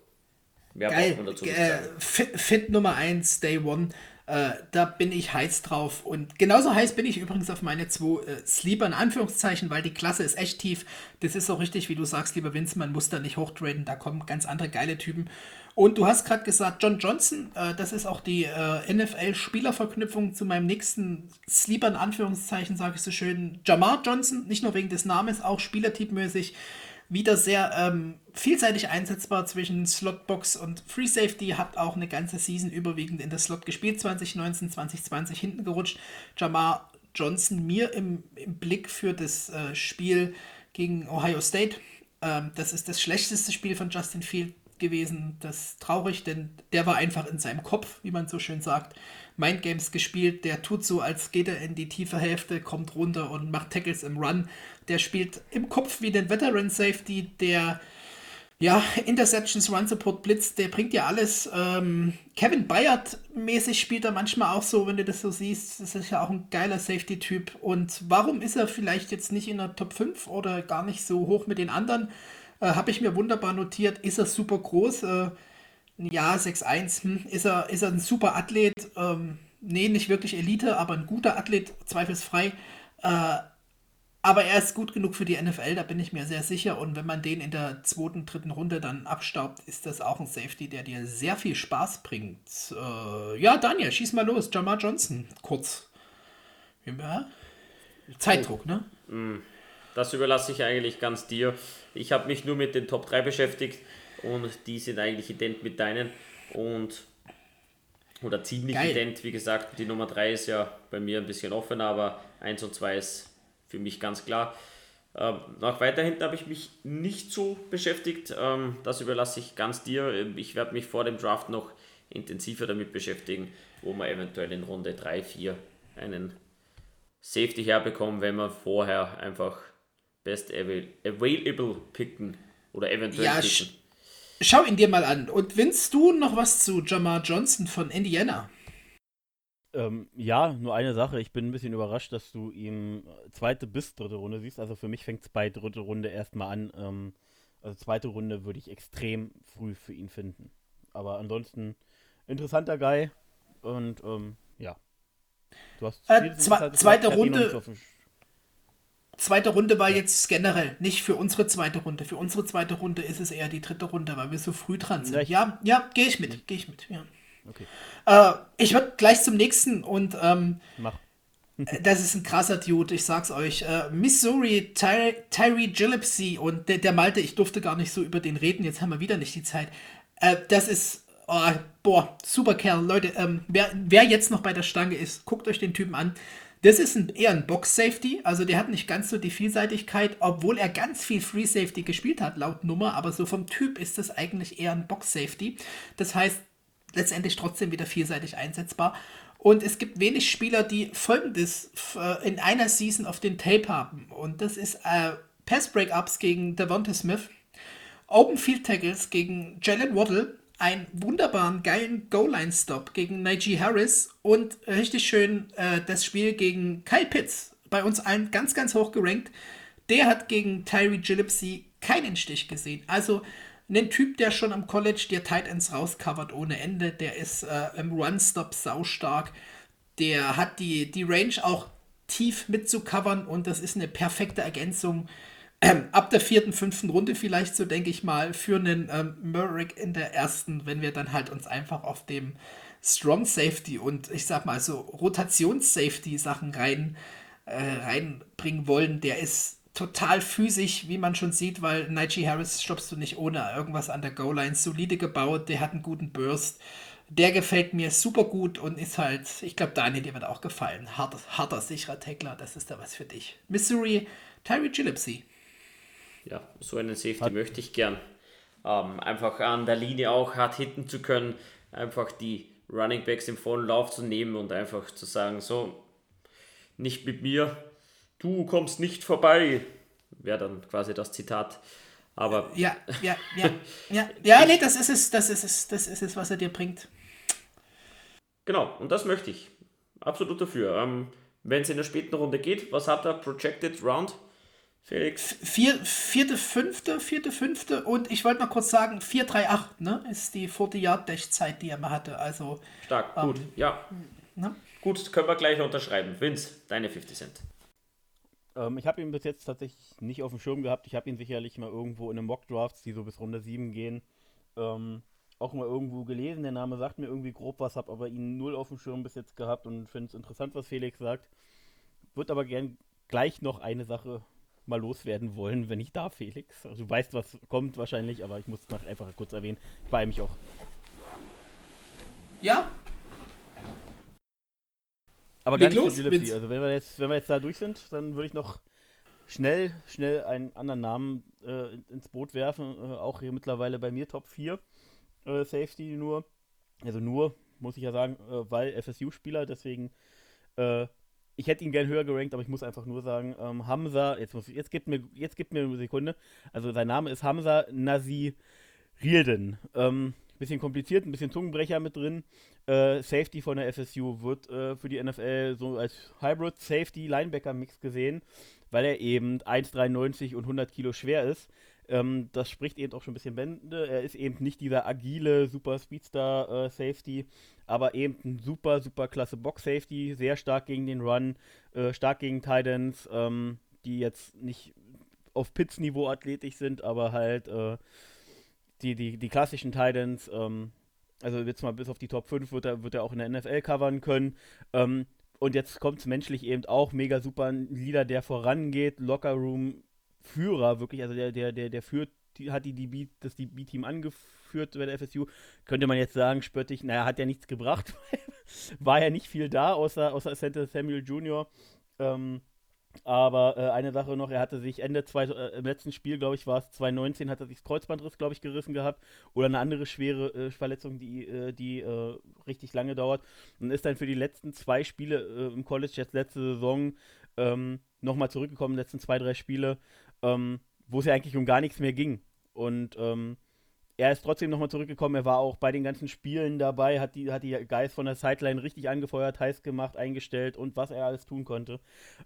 mehr Geil. braucht man dazu nicht Äh, sagen. Fit, Fit Nummer 1, Day One. Äh, da bin ich heiß drauf. Und genauso heiß bin ich übrigens auf meine zwei äh, Sleeper in Anführungszeichen, weil die Klasse ist echt tief. Das ist so richtig, wie du sagst, lieber Vince, man muss da nicht hochtraden, da kommen ganz andere geile Typen. Und du hast gerade gesagt, John Johnson, äh, das ist auch die äh, NFL-Spielerverknüpfung zu meinem nächsten Sleeper in Anführungszeichen, sage ich so schön. Jamar Johnson, nicht nur wegen des Namens, auch spielertypmäßig wieder sehr ähm, vielseitig einsetzbar zwischen Slotbox und Free Safety. Hat auch eine ganze Season überwiegend in der Slot gespielt, 2019, 2020 hinten gerutscht. Jamar Johnson mir im, im Blick für das äh, Spiel gegen Ohio State. Ähm, das ist das schlechteste Spiel von Justin Field gewesen. Das traurig, denn der war einfach in seinem Kopf, wie man so schön sagt. Mindgames gespielt, der tut so, als geht er in die tiefe Hälfte, kommt runter und macht Tackles im Run. Der spielt im Kopf wie den Veteran Safety, der ja, Interceptions, Run Support, Blitz, der bringt ja alles. Ähm, Kevin Bayard mäßig spielt er manchmal auch so, wenn du das so siehst. Das ist ja auch ein geiler Safety-Typ. Und warum ist er vielleicht jetzt nicht in der Top 5 oder gar nicht so hoch mit den anderen? Äh, Habe ich mir wunderbar notiert. Ist er super groß? Äh, ja, 6'1. Hm. Ist, er, ist er ein super Athlet? Ähm, nee, nicht wirklich Elite, aber ein guter Athlet, zweifelsfrei. Äh, aber er ist gut genug für die NFL, da bin ich mir sehr sicher. Und wenn man den in der zweiten, dritten Runde dann abstaubt, ist das auch ein Safety, der dir sehr viel Spaß bringt. Äh, ja, Daniel, schieß mal los. Jamar Johnson, kurz. Ja. Zeitdruck, ne? Das überlasse ich eigentlich ganz dir. Ich habe mich nur mit den Top 3 beschäftigt und die sind eigentlich ident mit deinen und oder ziemlich Geil. ident. Wie gesagt, die Nummer 3 ist ja bei mir ein bisschen offener, aber 1 und 2 ist für mich ganz klar. Ähm, nach weiter hinten habe ich mich nicht so beschäftigt. Ähm, das überlasse ich ganz dir. Ähm, Ich werde mich vor dem Draft noch intensiver damit beschäftigen, wo man eventuell in Runde 3, 4 einen Safety herbekommen, wenn wir vorher einfach Best avail Available picken oder eventuell Ja, picken. sch- Schau ihn dir mal an. Und willst du noch was zu Jamar Johnson von Indiana? Ähm, ja, nur eine Sache. Ich bin ein bisschen überrascht, dass du ihm zweite bis dritte Runde siehst. Also für mich fängt es bei dritte Runde erstmal an. Ähm, also zweite Runde würde ich extrem früh für ihn finden. Aber ansonsten interessanter Guy. Und ähm, ja. Du hast Äh, zwe- zweite Runde- nicht auf dem Sch- Zweite Runde war jetzt generell, nicht für unsere zweite Runde. Für unsere zweite Runde ist es eher die dritte Runde, weil wir so früh dran sind. Ja, Ja, gehe ich mit, gehe ich mit, ja. Okay, Äh, ich würde gleich zum nächsten und ähm, mach. das ist ein krasser Dude, ich sag's euch. Äh, Missouri, Ty Tyree Gillespie und der, der Malte, ich durfte gar nicht so über den reden, jetzt haben wir wieder nicht die Zeit. Äh, das ist, oh, boah, super Kerl. Leute, ähm, wer, wer jetzt noch bei der Stange ist, guckt euch den Typen an. Das ist ein, eher ein Box-Safety, also der hat nicht ganz so die Vielseitigkeit, obwohl er ganz viel Free Safety gespielt hat, laut Nummer, aber so vom Typ ist das eigentlich eher ein Box-Safety. Das heißt, letztendlich trotzdem wieder vielseitig einsetzbar. Und es gibt wenig Spieler, die folgendes äh, in einer Season auf den Tape haben. Und das ist äh, Pass-Breakups gegen Devonta Smith, Open Field Tackles gegen Jalen Waddle, einen wunderbaren, geilen Goal-Line-Stop gegen Najee Harris und richtig schön äh, das Spiel gegen Kyle Pitts, bei uns allen ganz, ganz hoch gerankt. Der hat gegen Tyree Gillespie keinen Stich gesehen. Also ein Typ, der schon am College dir Tight Ends rauscovert ohne Ende. Der ist äh, im Run-Stop saustark. Der hat die, die Range auch tief mitzucovern und das ist eine perfekte Ergänzung ab der vierten, fünften Runde vielleicht, so denke ich mal, für einen ähm, Murrick in der ersten, wenn wir dann halt uns einfach auf dem Strong Safety und ich sag mal so Rotations-Safety Sachen rein, äh, reinbringen wollen, der ist total physisch, wie man schon sieht, weil Najee Harris stoppst du nicht ohne irgendwas an der Goal-Line. Solide gebaut, der hat einen guten Burst. Der gefällt mir super gut und ist halt, ich glaube, Daniel, dir wird auch gefallen. Harter, harter sicherer Tackler, das ist da was für dich. Missouri, Tyree Gillespie. Ja, so einen Safety möchte ich gern. Ähm, einfach an der Linie auch hart hitten zu können, einfach die Running Backs im vollen Lauf zu nehmen und einfach zu sagen, so, nicht mit mir, du kommst nicht vorbei. Wäre dann quasi das Zitat. Aber Ja, ja, ja, ja. Ja, nee, das ist es, das ist es, das ist es, was er dir bringt. genau, und das möchte ich. Absolut dafür. Ähm, Wenn es in der späten Runde geht, was hat er? Projected Round? Felix. Vier, vierte, fünfte, vierte, fünfte und ich wollte noch kurz sagen, 438, ne, ist die 40 Yard Dash Zeit, die er mal hatte. Also Stark, gut, Ähm, ja. ne? Gut, können wir gleich unterschreiben. Vince, deine 50 Cent. Ähm, ich habe ihn bis jetzt tatsächlich nicht auf dem Schirm gehabt. Ich habe ihn sicherlich mal irgendwo in den Mock-Drafts, die so bis Runde 7 gehen, ähm, auch mal irgendwo gelesen. Der Name sagt mir irgendwie grob was, habe aber ihn null auf dem Schirm bis jetzt gehabt und finde es interessant, was Felix sagt. Wird aber gern gleich noch eine Sache mal loswerden wollen, wenn ich darf, Felix. Also, du weißt, was kommt wahrscheinlich, aber ich muss es noch einfach kurz erwähnen. Ich beeile mich auch. Ja, Aber Leg gar nicht für. Also wenn wir jetzt, wenn wir jetzt da durch sind, dann würde ich noch schnell, schnell einen anderen Namen äh, ins Boot werfen. Äh, auch hier mittlerweile bei mir Top 4 äh, Safety nur. Also nur, muss ich ja sagen, äh, weil FSU-Spieler, deswegen äh, ich hätte ihn gern höher gerankt, aber ich muss einfach nur sagen, ähm, Hamza, jetzt muss ich, jetzt gibt mir, jetzt gibt mir eine Sekunde. Also sein Name ist Hamza Nazi Rielden. Ähm, bisschen kompliziert, ein bisschen Zungenbrecher mit drin. Äh, Safety von der FSU wird äh, für die NFL so als Hybrid Safety Linebacker Mix gesehen, weil er eben 1,93 und 100 Kilo schwer ist. Ähm, das spricht eben auch schon ein bisschen Bände. Er ist eben nicht dieser agile Super Speedstar äh, Safety, aber eben ein super, super klasse Box Safety, sehr stark gegen den Run, äh, stark gegen Titans, ähm, die jetzt nicht auf Pitts-Niveau athletisch sind, aber halt äh, die, die, die klassischen Titans, ähm, also jetzt mal bis auf die Top 5 wird er, wird er auch in der NFL covern können. Ähm, und jetzt kommt es menschlich eben auch mega super. Ein Leader, der vorangeht, Lockerroom-Führer, wirklich, also der, der, der, der führt, die, hat die DB, das DB-Team angeführt bei der FSU. Könnte man jetzt sagen, spöttig, naja, hat ja nichts gebracht. War ja nicht viel da, außer, außer Center Samuel Jr. Ähm, aber äh, eine Sache noch, er hatte sich Ende zwei, äh, im letzten Spiel, glaube ich, war es 2019, hat er sich das Kreuzbandriss, glaube ich, gerissen gehabt. Oder eine andere schwere äh, Verletzung, die, äh, die äh, richtig lange dauert. Und ist dann für die letzten zwei Spiele äh, im College, jetzt letzte Saison, ähm, nochmal zurückgekommen, letzten zwei, drei Spiele, ähm, wo es ja eigentlich um gar nichts mehr ging. Und ähm, er ist trotzdem nochmal zurückgekommen. Er war auch bei den ganzen Spielen dabei, hat die, hat die Guys von der Sideline richtig angefeuert, heiß gemacht, eingestellt und was er alles tun konnte.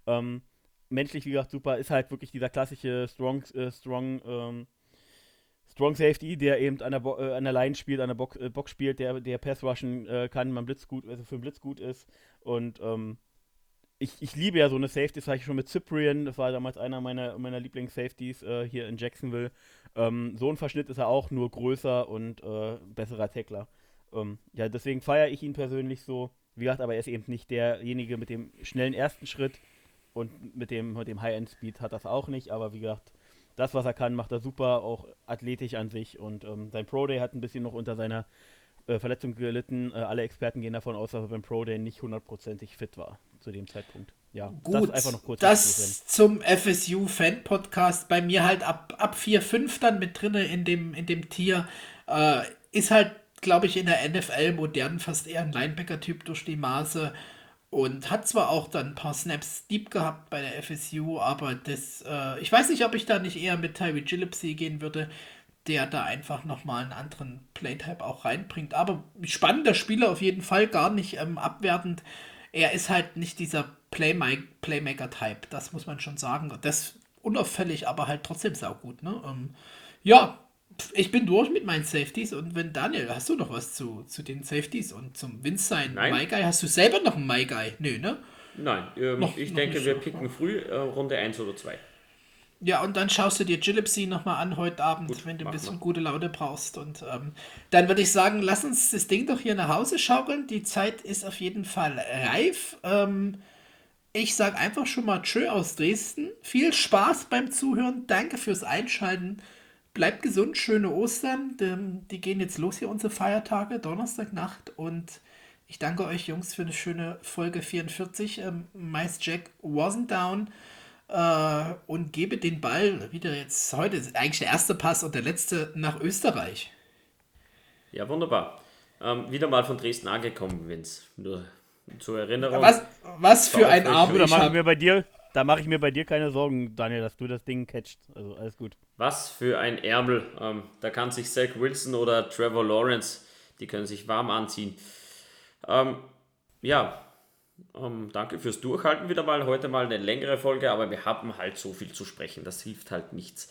Ähm, menschlich, wie gesagt, super. Ist halt wirklich dieser klassische Strong, äh, Strong, ähm, Strong Safety, der eben an der, Bo äh, an der Line spielt, an der Box, äh, Box spielt, der, der Pass rushen äh, kann, man Blitz gut, also für den Blitz gut ist. Und ähm, ich, ich liebe ja so eine Safety, das hatte ich schon mit Cyprian, das war damals einer meiner, meiner Lieblings-Safeties äh, hier in Jacksonville. Ähm, so ein Verschnitt ist er auch, nur größer und äh, besserer Tackler. Ähm, ja, deswegen feiere ich ihn persönlich so. Wie gesagt, aber er ist eben nicht derjenige mit dem schnellen ersten Schritt und mit dem, mit dem High-End-Speed hat das auch nicht. Aber wie gesagt, das, was er kann, macht er super, auch athletisch an sich. Und ähm, sein Pro-Day hat ein bisschen noch unter seiner äh, Verletzung gelitten. Äh, alle Experten gehen davon aus, dass er beim Pro-Day nicht hundertprozentig fit war zu dem Zeitpunkt. Ja, Gut, das einfach noch kurz das zum FSU-Fan-Podcast. Bei mir halt ab, ab 4, 5 dann mit drinne in dem, in dem Tier. Äh, ist halt, glaube ich, in der NFL modern fast eher ein Linebacker-Typ durch die Maße. Und hat zwar auch dann ein paar Snaps deep gehabt bei der FSU, aber das, äh, ich weiß nicht, ob ich da nicht eher mit Tyree Gillespie gehen würde, der da einfach nochmal einen anderen Playtype auch reinbringt. Aber spannender Spieler auf jeden Fall, gar nicht ähm, abwertend. Er ist halt nicht dieser Playma Playmaker-Type, das muss man schon sagen. Das unauffällig, aber halt trotzdem saugut. Ne? Ähm, ja, ich bin durch mit meinen Safeties und wenn Daniel, hast du noch was zu, zu den Safeties und zum Vince sein Nein. My Guy? Hast du selber noch einen My Guy? Nö, ne? Nein, ähm, Noch- ich noch denke, wir picken früh äh, Runde 1 oder 2. Ja, und dann schaust du dir Gillespie nochmal an heute Abend, Gut, wenn du ein bisschen mal. gute Laune brauchst. Und ähm, dann würde ich sagen, lass uns das Ding doch hier nach Hause schaukeln. Die Zeit ist auf jeden Fall reif. Ähm, ich sage einfach schon mal Tschö aus Dresden. Viel Spaß beim Zuhören. Danke fürs Einschalten. Bleibt gesund, schöne Ostern. Ähm, Die gehen jetzt los hier, unsere Feiertage, Donnerstagnacht. Und ich danke euch, Jungs, für eine schöne Folge 44. Ähm, Meist Jack wasn't down äh, und gebe den Ball wieder jetzt heute, ist eigentlich der erste Pass und der letzte nach Österreich. Ja, wunderbar. Ähm, wieder mal von Dresden angekommen, Vince. Nur zur Erinnerung. Was, was für ein Auf euch. Arm Du, da ich mache ich habe. mir bei dir, da mache ich mir bei dir keine Sorgen, Daniel, dass du das Ding catcht. Also alles gut. Was für ein Ärmel. Ähm, da kann sich Zach Wilson oder Trevor Lawrence, die können sich warm anziehen. Ähm, ja, Ähm, danke fürs Durchhalten wieder mal. Heute mal eine längere Folge, aber wir haben halt so viel zu sprechen. Das hilft halt nichts.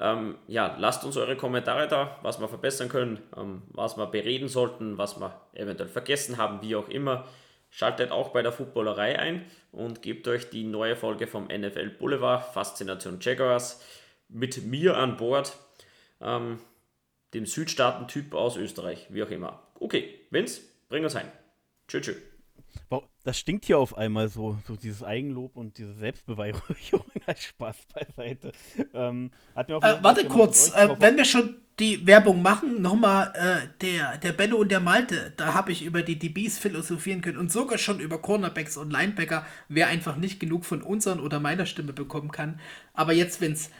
Ähm, ja, lasst uns eure Kommentare da, was wir verbessern können, ähm, was wir bereden sollten, was wir eventuell vergessen haben, wie auch immer. Schaltet auch bei der Footballerei ein und gebt euch die neue Folge vom NFL Boulevard, Faszination Jaguars, mit mir an Bord, ähm, dem Südstaaten-Typ aus Österreich, wie auch immer. Okay, Vince, bring uns ein. Tschüss, tschüss. Das stinkt hier auf einmal so, so dieses Eigenlob und diese Selbstbeweihräucherung als Spaß beiseite. Ähm, äh, warte kurz, äh, wenn wir schon die Werbung machen, nochmal äh, der, der Benno und der Malte, da habe ich über die DBs philosophieren können und sogar schon über Cornerbacks und Linebacker, wer einfach nicht genug von unseren oder meiner Stimme bekommen kann. Aber jetzt, wenn es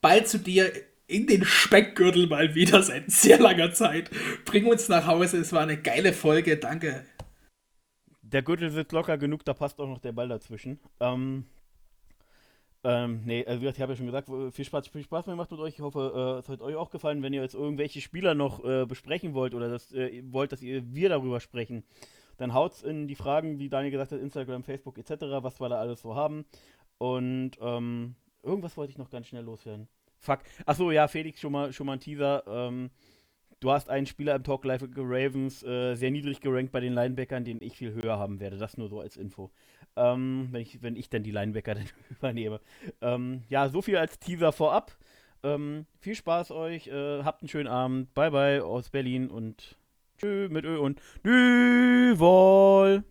bald zu dir in den Speckgürtel mal wieder seit sehr langer Zeit. Bring uns nach Hause. Es war eine geile Folge. Danke. Der Gürtel sitzt locker genug, da passt auch noch der Ball dazwischen. Ähm, ähm, nee, also ich habe ja schon gesagt, viel Spaß, viel Spaß gemacht mit euch. Ich hoffe, äh, es hat euch auch gefallen. Wenn ihr jetzt irgendwelche Spieler noch äh, besprechen wollt oder das, äh, wollt, dass ihr, wir darüber sprechen, dann haut's in die Fragen, wie Daniel gesagt hat, Instagram, Facebook etc., was wir da alles so haben. Und ähm, irgendwas wollte ich noch ganz schnell loswerden. Fuck. Achso, ja, Felix, schon mal, schon mal ein Teaser. Ähm, du hast einen Spieler im Talk Live Ravens äh, sehr niedrig gerankt bei den Linebackern, den ich viel höher haben werde. Das nur so als Info. Ähm, wenn, ich, wenn ich dann die Linebacker dann übernehme. Ähm, ja, so viel als Teaser vorab. Ähm, viel Spaß euch. Äh, habt einen schönen Abend. Bye bye aus Berlin und tschö mit Ö und Nüvol.